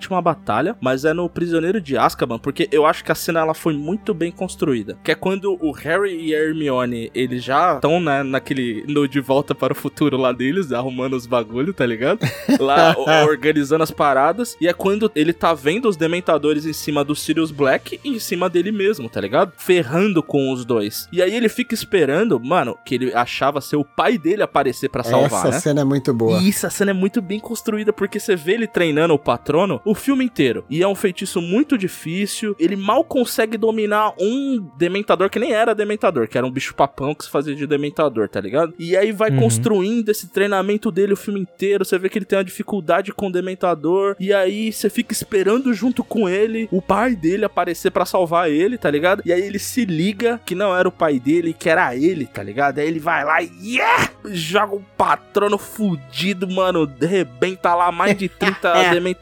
uma batalha, mas é no Prisioneiro de Azkaban, porque eu acho que a cena ela foi muito bem construída. Que é quando o Harry e a Hermione, eles já estão né, naquele no de volta para o futuro lá deles, arrumando os bagulho, tá ligado? Lá o- organizando as paradas, e é quando ele tá vendo os dementadores em cima do Sirius Black e em cima dele mesmo, tá ligado? Ferrando com os dois. E aí ele fica esperando, mano, que ele achava ser o pai dele aparecer pra salvar, Essa né? cena é muito boa. E isso, a cena é muito bem construída, porque você vê ele treinando o patrono o filme inteiro. E é um feitiço muito difícil. Ele mal consegue dominar um dementador que nem era dementador, que era um bicho papão que se fazia de dementador, tá ligado? E aí vai Uhum. construindo esse treinamento dele o filme inteiro. Você vê que ele tem uma dificuldade com o dementador. E aí você fica esperando junto com ele o pai dele aparecer pra salvar ele, tá ligado? E aí ele se liga que não era o pai dele, que era ele, tá ligado? Aí ele vai lá e yeah! joga um patrono fudido, mano. Rebenta lá mais de 30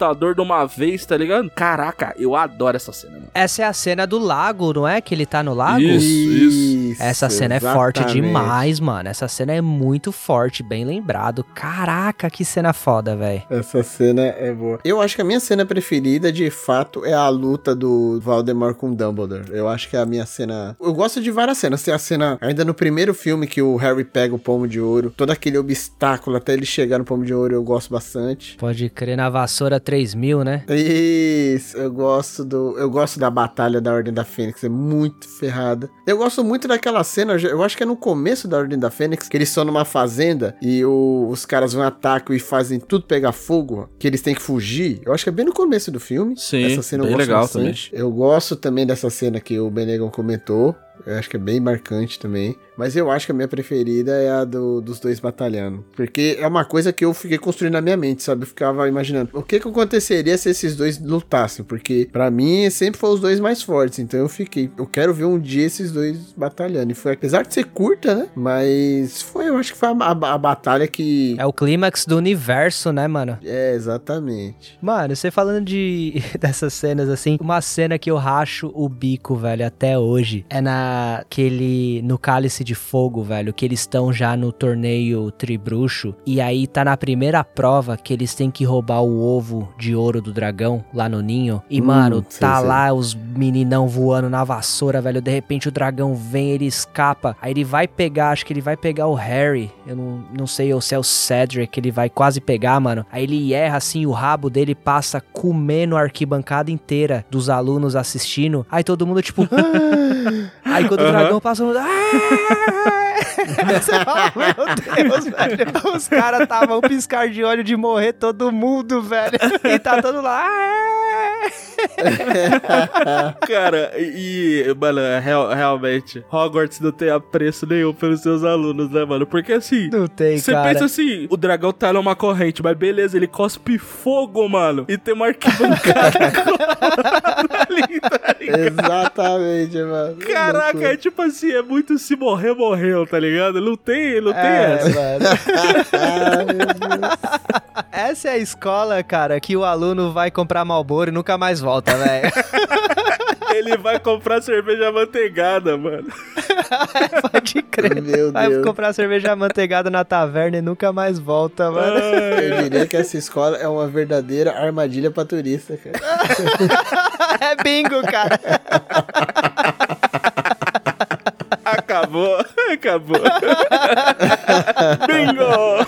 dementador de uma vez, tá ligado? Caraca, eu adoro essa cena, mano. Essa é a cena do lago, não é? Que ele tá no lago? Isso. Essa cena é forte exatamente. demais, mano. Essa cena é muito forte, bem lembrado. Caraca, que cena foda, velho. Essa cena é boa. Eu acho que a minha cena preferida, de fato, é a luta do Voldemort com Dumbledore. Eu acho que é a minha cena... Eu gosto de várias cenas. Tem a cena, ainda no primeiro filme, que o Harry pega o Pomo de Ouro. Todo aquele obstáculo até ele chegar no Pomo de Ouro, eu gosto bastante. Pode crer na vassoura 3000, né? Isso, eu gosto do. Eu gosto da batalha da Ordem da Fênix, é muito ferrada. Eu gosto muito daquela cena, eu acho que é no começo da Ordem da Fênix, que eles estão numa fazenda e o- os caras vão atacam e fazem tudo pegar fogo, que eles têm que fugir. Eu acho que é bem no começo do filme. Sim, Essa cena eu bem gosto legal bastante. Eu gosto também dessa cena que o Benegon comentou. Eu acho que é bem marcante também. Mas eu acho que a minha preferida é a do, dos dois batalhando. Porque é uma coisa que eu fiquei construindo na minha mente, sabe? Eu ficava imaginando o que, que aconteceria se esses dois lutassem. Porque para mim sempre foram os dois mais fortes. Então eu fiquei, eu quero ver um dia esses dois batalhando. E foi, apesar de ser curta, né? Mas foi, eu acho que foi a, a, a batalha que. É o clímax do universo, né, mano? É, exatamente. Mano, você falando de dessas cenas assim, uma cena que eu racho o bico, velho, até hoje, é naquele. no cálice de fogo, velho, que eles estão já no torneio tribruxo. E aí tá na primeira prova que eles têm que roubar o ovo de ouro do dragão lá no ninho. E, hum, mano, tá sei. lá os meninão voando na vassoura, velho. De repente o dragão vem, ele escapa. Aí ele vai pegar, acho que ele vai pegar o Harry. Eu não, não sei ou se é o Cedric, ele vai quase pegar, mano. Aí ele erra assim, o rabo dele passa comendo a arquibancada inteira dos alunos assistindo. Aí todo mundo, tipo. aí quando o dragão passa. Você fala, meu Deus, velho. Os caras estavam um piscar de olho de morrer todo mundo, velho. E tá todo lá. Cara, e, mano, real, realmente, Hogwarts não tem apreço nenhum pelos seus alunos, né, mano? Porque assim. Não tem, Você pensa assim, o dragão tá numa corrente, mas beleza, ele cospe fogo, mano. E tem uma arquibancada ali, tá Exatamente, mano. Caraca, é tipo assim, é muito se morrer, morreu, tá ligado? Não tem, não é, tem essa. Mano. essa é a escola, cara, que o aluno vai comprar Malboro e nunca mais volta, velho. Ele vai comprar cerveja manteigada, mano. Pode crer. Meu vai Deus. comprar cerveja manteigada na taverna e nunca mais volta, mano. Eu diria que essa escola é uma verdadeira armadilha pra turista, cara. é bingo, cara. Acabou, acabou. Bingo!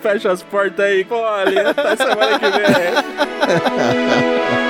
Fecha as portas aí, ali, até semana que vem.